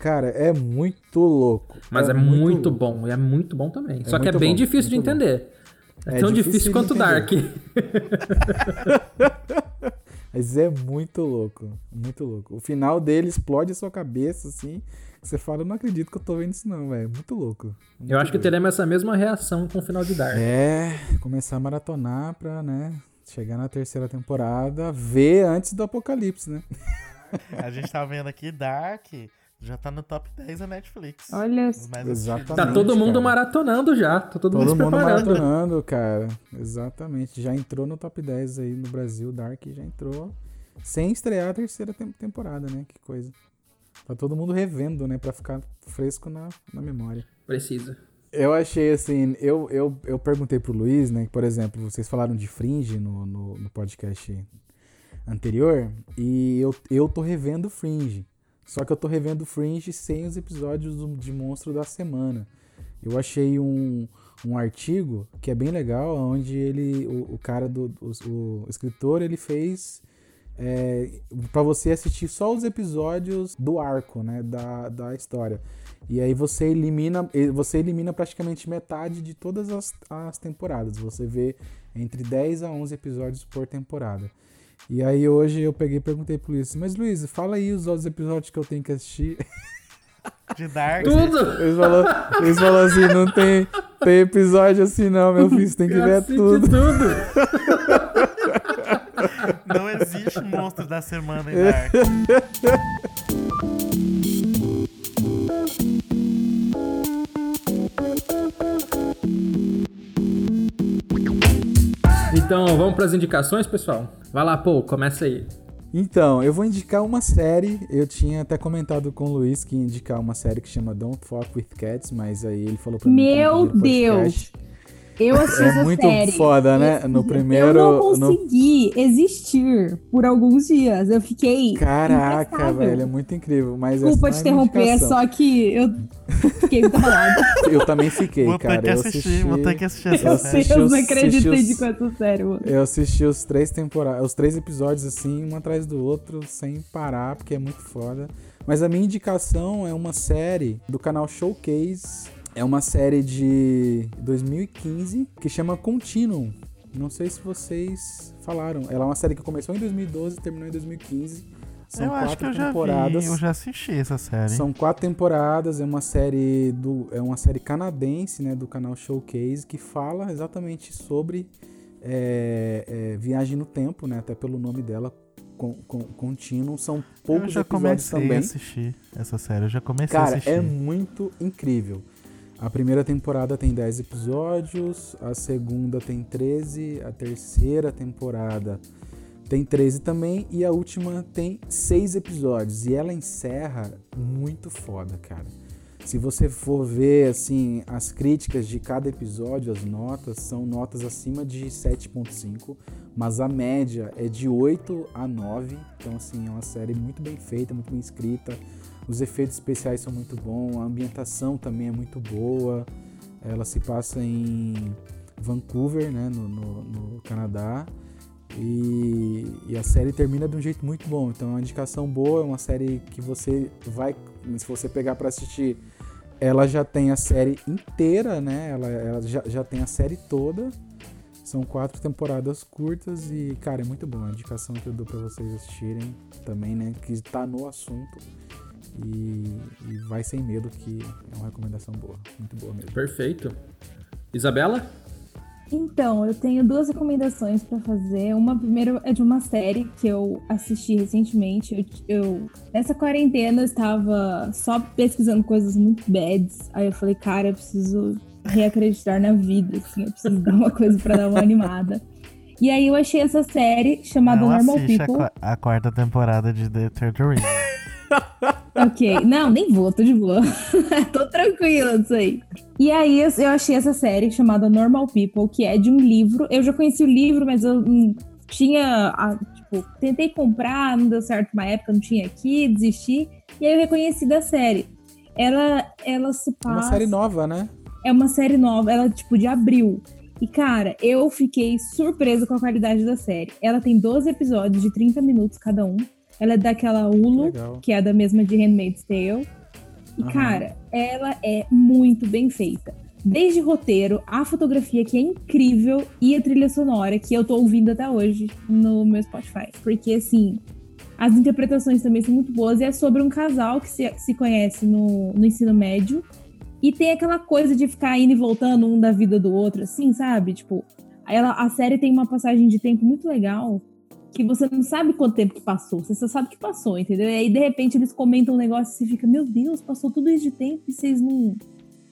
Cara, é muito louco. Mas é, é muito, muito bom, e é muito bom também. É Só que é bem bom, difícil de entender. É, é tão difícil, difícil quanto Dark. *laughs* Mas é muito louco, muito louco. O final dele explode a sua cabeça, assim. Você fala, não acredito que eu tô vendo isso não, velho. Muito louco. Muito eu acho que teremos essa mesma reação com o final de Dark. É, começar a maratonar pra, né, chegar na terceira temporada, ver antes do apocalipse, né? a gente tá vendo aqui Dark, já tá no top 10 da Netflix. Olha, exatamente. Tá todo mundo cara. maratonando já. Tá todo, todo mundo, mundo maratonando, cara. Exatamente. Já entrou no top 10 aí no Brasil. Dark já entrou sem estrear a terceira temporada, né? Que coisa. Tá todo mundo revendo, né? Pra ficar fresco na, na memória. Precisa. Eu achei assim, eu, eu, eu perguntei pro Luiz, né? Que, por exemplo, vocês falaram de Fringe no, no, no podcast anterior. E eu, eu tô revendo Fringe. Só que eu tô revendo Fringe sem os episódios de Monstro da Semana. Eu achei um, um artigo que é bem legal, onde ele, o, o cara do o, o, escritor, ele fez é, para você assistir só os episódios do arco, né, da, da história. E aí você elimina, você elimina praticamente metade de todas as, as temporadas. Você vê entre 10 a 11 episódios por temporada. E aí hoje eu peguei e perguntei pro Luiz, mas Luiz, fala aí os outros episódios que eu tenho que assistir. *laughs* De Dark. Tudo! Eles falaram, eles falaram assim, não tem, tem episódio assim não, meu filho, você tem que ver tudo. tudo. *laughs* Não existe monstro da semana em *laughs* Dark. Então, vamos para as indicações, pessoal? Vai lá, pô, começa aí. Então, eu vou indicar uma série. Eu tinha até comentado com o Luiz que ia indicar uma série que chama Don't Fuck with Cats, mas aí ele falou pra mim. Meu Deus! Eu assisti É essa muito série. foda, né? Eu- No primeiro- Eu não no- consegui existir por alguns dias. Eu fiquei. Caraca, velho, é muito incrível. Mas Desculpa te é minha interromper, é só que eu fiquei muito abalada. *laughs* Eu também fiquei, Vou ter cara. que eu assistir, assisti... vou ter que assistir Eu essa série. assisti Eu não em os- de quanto sério, mano. Eu assisti os três temporadas, os três episódios assim, um atrás do outro, sem parar, porque é muito foda. Mas a minha indicação é uma série do canal Showcase. É uma série de 2015 que chama Continuum. Não sei se vocês falaram. Ela é uma série que começou em 2012 e terminou em 2015. São eu quatro acho que eu já temporadas. vi, eu já assisti essa série. São quatro temporadas, é uma série do é uma série canadense, né, do canal Showcase que fala exatamente sobre é, é, viagem no tempo, né, até pelo nome dela, con, con, contínuo. São eu poucos já episódios comecei também. a assistir essa série, eu já comecei a Cara, assistir. é muito incrível. A primeira temporada tem 10 episódios, a segunda tem 13, a terceira temporada tem 13 também e a última tem 6 episódios. E ela encerra muito foda, cara. Se você for ver assim as críticas de cada episódio, as notas são notas acima de 7.5, mas a média é de 8 a 9. Então assim, é uma série muito bem feita, muito bem escrita. Os efeitos especiais são muito bons, a ambientação também é muito boa. Ela se passa em Vancouver, né, no, no, no Canadá. E, e a série termina de um jeito muito bom. Então é uma indicação boa, é uma série que você vai. Se você pegar para assistir, ela já tem a série inteira, né? Ela, ela já, já tem a série toda. São quatro temporadas curtas e, cara, é muito bom. A indicação que eu dou para vocês assistirem também, né? Que tá no assunto. E, e vai sem medo que é uma recomendação boa. Muito boa mesmo. Perfeito. Isabela? Então, eu tenho duas recomendações pra fazer. Uma primeiro é de uma série que eu assisti recentemente. Eu, eu- nessa quarentena eu estava só pesquisando coisas muito bads. Aí eu falei, cara, eu preciso reacreditar na vida, assim, eu preciso dar uma coisa pra dar uma animada. E aí eu achei essa série chamada Não Normal a, People. qua- a quarta temporada de The Third Ring. *laughs* Ok, não, nem vou, tô de boa. *laughs* tô tranquila disso aí. E aí eu achei essa série chamada Normal People, que é de um livro. Eu já conheci o livro, mas eu não tinha. a- tipo, tentei comprar, não deu certo uma época, não tinha aqui, desisti. E aí eu reconheci da série. Ela, ela se É passa. uma série nova, né? É uma série nova, ela tipo de abril. E cara, eu fiquei surpresa com a qualidade da série. Ela tem 12 episódios de 30 minutos cada um. Ela é daquela Hulu, Legal. que é da mesma de Handmaid's Tale. E Aham. cara, ela é muito bem feita. Desde roteiro, a fotografia que é incrível e a trilha sonora que eu tô ouvindo até hoje no meu Spotify. Porque assim, as interpretações também são muito boas e é sobre um casal que se, se conhece no, no ensino médio e tem aquela coisa de ficar indo e voltando um da vida do outro, assim, sabe? Tipo, ela, a série tem uma passagem de tempo muito legal que você não sabe quanto tempo que passou, você só sabe que passou, entendeu? E aí, de repente, eles comentam um negócio e você fica, meu Deus, passou tudo isso de tempo e vocês não,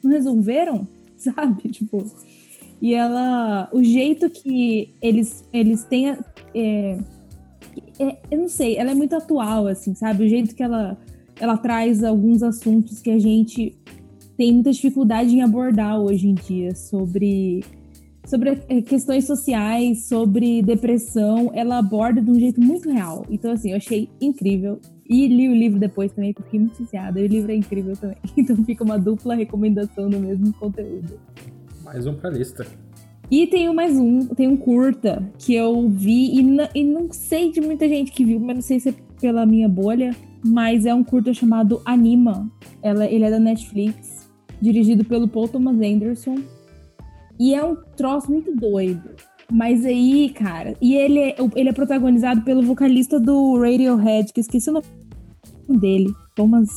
não resolveram? *laughs* Sabe? Tipo. E ela. O jeito que eles, eles têm. É, é, eu não sei, ela é muito atual, assim, sabe? O jeito que ela, ela traz alguns assuntos que a gente tem muita dificuldade em abordar hoje em dia sobre, sobre eh, questões sociais, sobre depressão. Ela aborda de um jeito muito real. Então, assim, eu achei incrível. E li o livro depois também, porque fiquei muito viciada. E o livro é incrível também. *laughs* Então fica uma dupla recomendação do mesmo conteúdo. Mais um pra lista. E tem mais um, tem um curta que eu vi e, e não sei de muita gente que viu, mas não sei se é pela minha bolha, mas é um curta chamado Anima. Ela, ele é da Netflix, dirigido pelo Paul Thomas Anderson. E é um troço muito doido. Mas aí, cara, e ele é, ele é protagonizado pelo vocalista do Radiohead, que esqueci o nome dele. Thomas.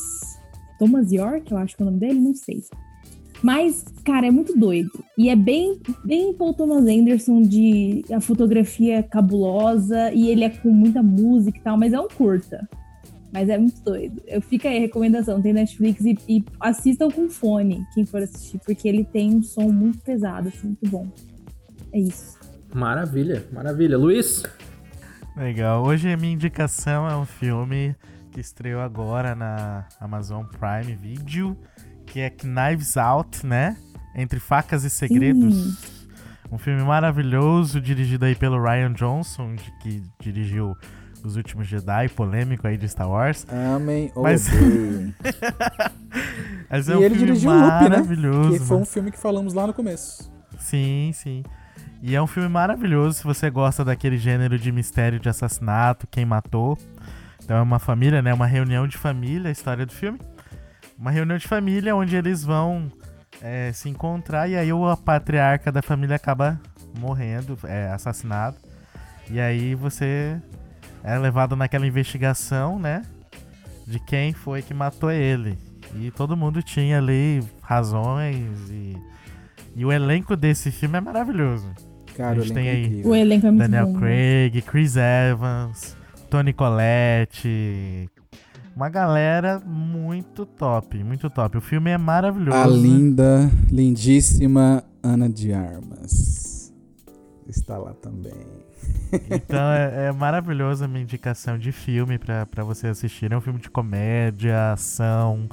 Thomas York, eu acho que é o nome dele, não sei. Mas, cara, é muito doido. E é bem, bem Paul Thomas Anderson de a fotografia cabulosa e ele é com muita música e tal, mas é um curta. Mas é muito doido. Eu fica aí a recomendação, tem Netflix e, e assistam com fone, quem for assistir, porque ele tem um som muito pesado, assim, muito bom. É isso. Maravilha, maravilha. Luiz? Legal. Hoje a minha indicação é um filme que estreou agora na Amazon Prime Video, que é Knives Out, né? Entre Facas e Segredos. Um filme maravilhoso, dirigido aí pelo Ryan Johnson, de- que dirigiu Os Últimos Jedi, polêmico aí de Star Wars. Amém ou Mas-. *laughs* Mas e é um ele filme dirigiu o Loop, né? maravilhoso. Que foi um filme que falamos lá no começo. Sim, sim. E é um filme maravilhoso se você gosta daquele gênero de mistério de assassinato, quem matou. Então é uma família, né? Uma reunião de família, a história do filme. Uma reunião de família onde eles vão é, se encontrar e aí o patriarca da família acaba morrendo, é assassinado. E aí você é levado naquela investigação, né? De quem foi que matou ele. E todo mundo tinha ali razões e, e o elenco desse filme é maravilhoso. Cara, A gente elenco tem é aí incrível. O elenco é muito Daniel bom. né? Craig, Chris Evans, Tony Collette. Uma galera muito top, muito top. O filme é maravilhoso. A linda, lindíssima Ana de Armas. Está lá também. Então é, é maravilhosa a minha indicação de filme pra, pra você assistir. É um filme de comédia, ação,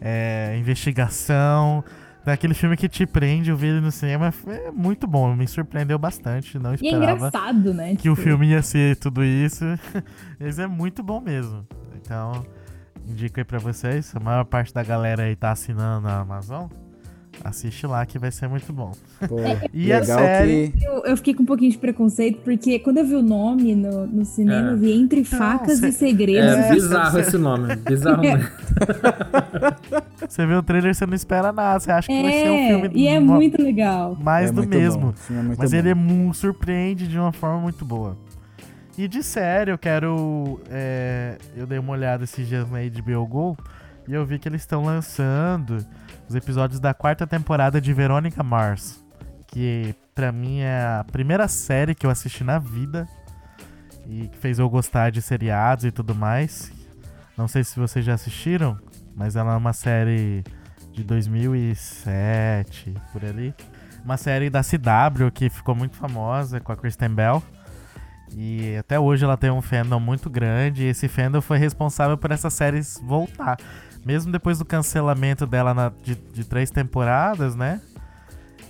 é, investigação. Daquele filme que te prende, eu vi ele no cinema, é muito bom, me surpreendeu bastante, não E é esperava engraçado, né? que o Tipo, filme ia ser tudo isso. *laughs* Mas é muito bom mesmo. Então, indico aí pra vocês, a maior parte da galera aí tá assinando a Amazon. Assiste lá que vai ser muito bom. Pô, E a série? que. Eu, eu fiquei com um pouquinho de preconceito, porque quando eu vi o nome no, no cinema, É. eu vi Entre Facas cê- e Segredos. É É, bizarro esse nome. Bizarro *laughs* mesmo. *laughs* Você vê o trailer, você não espera nada, você acha que vai ser um É, filme e é mo- muito legal. mais é do mesmo. é muito Mas bom. ele é surpreende de uma forma muito boa. E de série, eu quero. é, eu dei uma olhada esses dias na HBO Go e eu vi que eles estão lançando os episódios da quarta temporada de Verônica Mars. Que pra mim é a primeira série que eu assisti na vida e que fez eu gostar de seriados e tudo mais. Não sei se vocês já assistiram, mas ela é uma série de 2007, por ali. Uma série da CW que ficou muito famosa com a Kristen Bell. E até hoje ela tem um fandom muito grande. E esse fandom foi responsável por essa série voltar. Mesmo depois do cancelamento dela na- de, de três temporadas, né?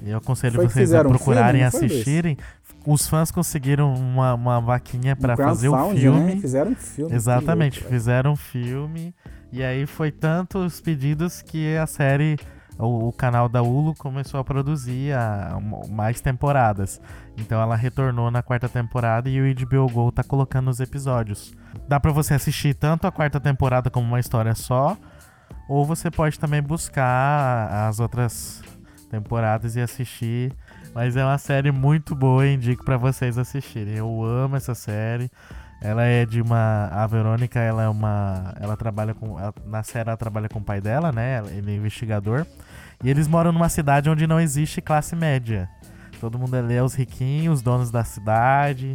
E eu aconselho Foi vocês a um procurarem filme, Luiz? assistirem. Os fãs conseguiram uma, uma vaquinha pra Um fazer o crowdfunding, filme. Né? Fizeram um filme. Exatamente, louco, fizeram um filme e aí foi tantos pedidos que a série, o, o canal da Hulu começou a produzir a- um- mais temporadas. Então ela retornou na quarta temporada e o HBO Go tá colocando os episódios. Dá pra você assistir tanto a quarta temporada como uma história só, ou você pode também buscar as outras temporadas e assistir. Mas é uma série muito boa, indico pra vocês assistirem. Eu amo essa série. Ela é de uma. A Verônica, ela é uma. Ela trabalha com. ela- na série ela trabalha com o pai dela, né? Ele é investigador. E eles moram numa cidade onde não existe classe média. Todo mundo ali é os riquinhos, os donos da cidade.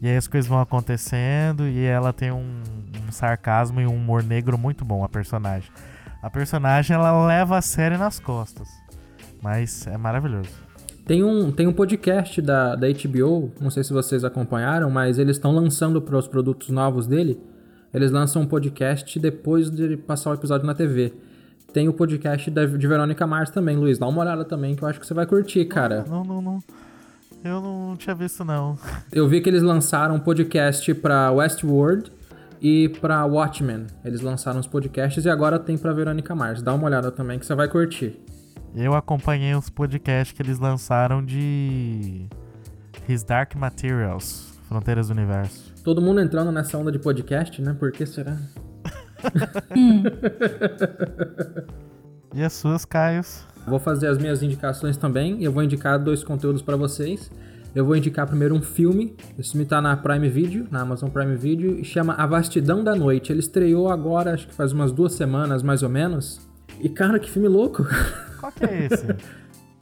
E aí as coisas vão acontecendo. E ela tem um, um sarcasmo e um humor negro muito bom, a personagem. A personagem ela leva a série nas costas. Mas é maravilhoso. Tem um, tem um podcast da, da HBO, não sei se vocês acompanharam, mas eles estão lançando para os produtos novos dele. Eles lançam um podcast depois de passar o episódio na TV. Tem o podcast da, de Verônica Mars também, Luiz. Dá uma olhada também, que eu acho que você vai curtir, cara. Não, não, não. Eu não tinha visto, não. Eu vi que eles lançaram um podcast pra Westworld e pra Watchmen. Eles lançaram os podcasts e agora tem pra Verônica Mars. Dá uma olhada também que você vai curtir. Eu acompanhei os podcasts que eles lançaram de His Dark Materials, Fronteiras do Universo. Todo mundo entrando nessa onda de podcast, né? Por que será? *laughs* E as suas, Caios? Vou fazer as minhas indicações também e eu vou indicar dois conteúdos pra vocês. Eu vou indicar primeiro um filme, esse filme tá na Prime Video, na Amazon Prime Video, e chama A Vastidão da Noite. Ele estreou agora, acho que faz umas duas semanas mais ou menos. E cara, que filme louco! Qual que é esse?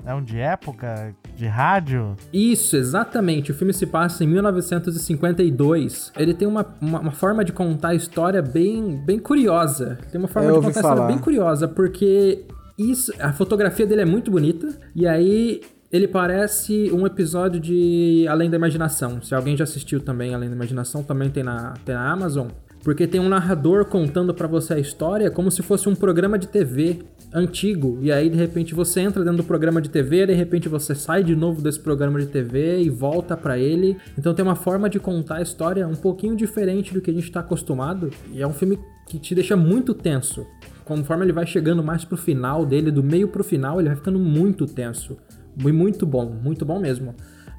é um de época? De rádio? Isso, exatamente. O filme se passa em 1952. Ele tem uma, uma, uma forma de contar a história bem, bem curiosa. Tem uma forma Eu de contar a história bem curiosa, porque isso, a fotografia dele é muito bonita. E aí ele parece um episódio de Além da Imaginação. Se alguém já assistiu também Além da Imaginação, também tem na, tem na Amazon. porque tem um narrador contando para você a história como se fosse um programa de TV antigo. E aí, de repente, você entra dentro do programa de TV, de repente você sai de novo desse programa de TV e volta para ele. Então tem uma forma de contar a história um pouquinho diferente do que a gente tá acostumado. E é um filme que te deixa muito tenso. Conforme ele vai chegando mais pro final dele, do meio pro final, ele vai ficando muito tenso. Muito bom, muito bom mesmo.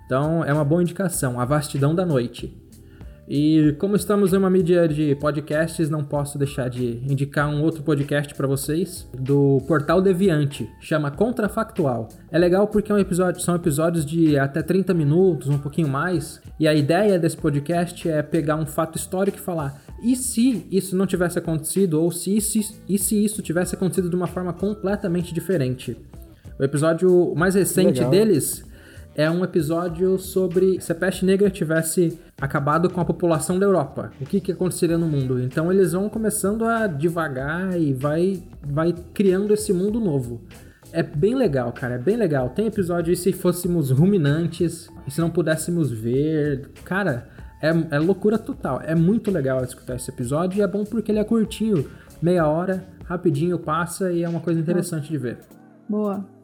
Então é uma boa indicação, A Vastidão da Noite. E como estamos em uma mídia de podcasts, não posso deixar de indicar um outro podcast para vocês do Portal Deviante, chama Contrafactual. É legal porque é um episódio, são episódios de até 30 minutos, um pouquinho mais, e a ideia desse podcast é pegar um fato histórico e falar: e se isso não tivesse acontecido ou se isso, e se isso tivesse acontecido de uma forma completamente diferente? O episódio mais recente Legal. deles é um episódio sobre se a peste negra tivesse acabado com a população da Europa. O que, que aconteceria no mundo? Então eles vão começando a devagar e vai, vai criando esse mundo novo. É bem legal, cara, é bem legal. Tem episódio e se fôssemos ruminantes, e se não pudéssemos ver. Cara, é, é loucura total. É muito legal escutar esse episódio e é bom porque ele é curtinho, meia hora, rapidinho passa e é uma coisa interessante de ver. Boa.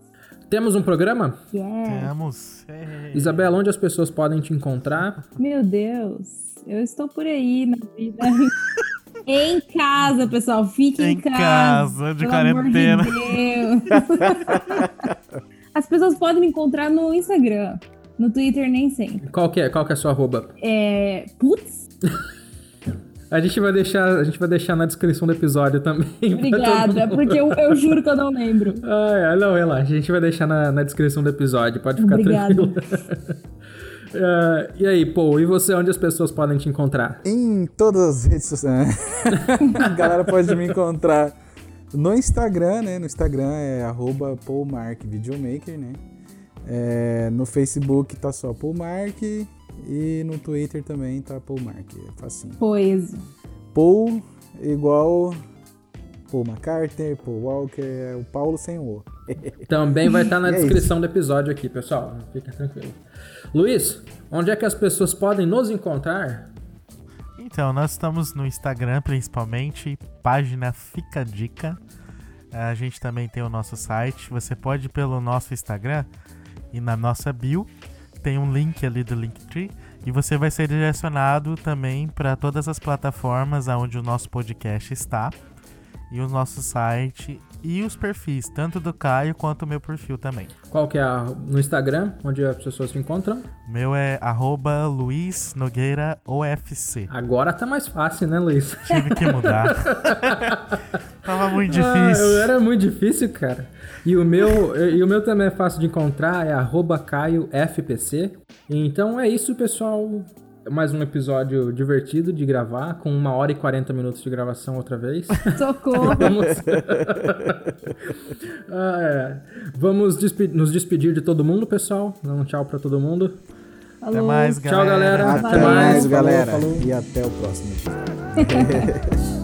Temos um programa? Yeah. Temos. É. Isabela, onde as pessoas podem te encontrar? Meu Deus. Eu estou por aí na vida. *laughs* em casa, pessoal. Fiquem em, Em casa, de pelo amor quarentena. De Deus. *laughs* As pessoas podem me encontrar no Instagram. No Twitter, nem sempre. Qual que é? Qual que é a sua arroba? É. Putz, *laughs* A gente vai deixar, a gente vai deixar na descrição do episódio também. *laughs* obrigada, porque eu, eu juro que eu não lembro. Ah, é, não, relaxa. A gente vai deixar na, na descrição do episódio. Pode ficar Obrigada. tranquilo. Ah, *laughs* e aí, Paul, e você, onde as pessoas podem te encontrar? Em todas as redes sociais. *laughs* A galera pode me encontrar no Instagram, né? No Instagram é arroba PaulMarkVideomaker, né? É, no Facebook tá só PaulMark e no Twitter também tá PaulMark. É facinho. Pois. Paul igual Paul McCartney, Paul Walker, é o Paulo sem o. *laughs* Também vai estar na E é descrição do episódio aqui, pessoal. Fica tranquilo. Luiz, onde é que as pessoas podem nos encontrar? Então, nós estamos no Instagram principalmente, página Fica a Dica. A gente também tem o nosso site. Você pode ir pelo nosso Instagram e na nossa bio tem um link ali do Linktree e você vai ser direcionado também para todas as plataformas onde o nosso podcast está e o nosso site e os perfis, tanto do Caio quanto o meu perfil também. Qual que é a, no Instagram, onde as pessoas te encontram? Meu é arroba Luiz Nogueira OFC. Agora tá mais fácil, né, Luiz? Tive que mudar. *laughs* Tava muito Ah, difícil. eu- era muito difícil, cara. E o meu, e o meu também é fácil de encontrar, é arroba CaioFPC. Então é isso, pessoal. Mais um episódio divertido de gravar, com uma hora e 40 minutos de gravação outra vez. *laughs* Socorro. Vamos, *laughs* Ah, é. Vamos despe- nos despedir de todo mundo, pessoal. Dar um tchau pra todo mundo. Até Alô. mais, Tchau, galera. galera. Até Valeu. mais, Falou, galera. falou. E até o próximo dia. *laughs*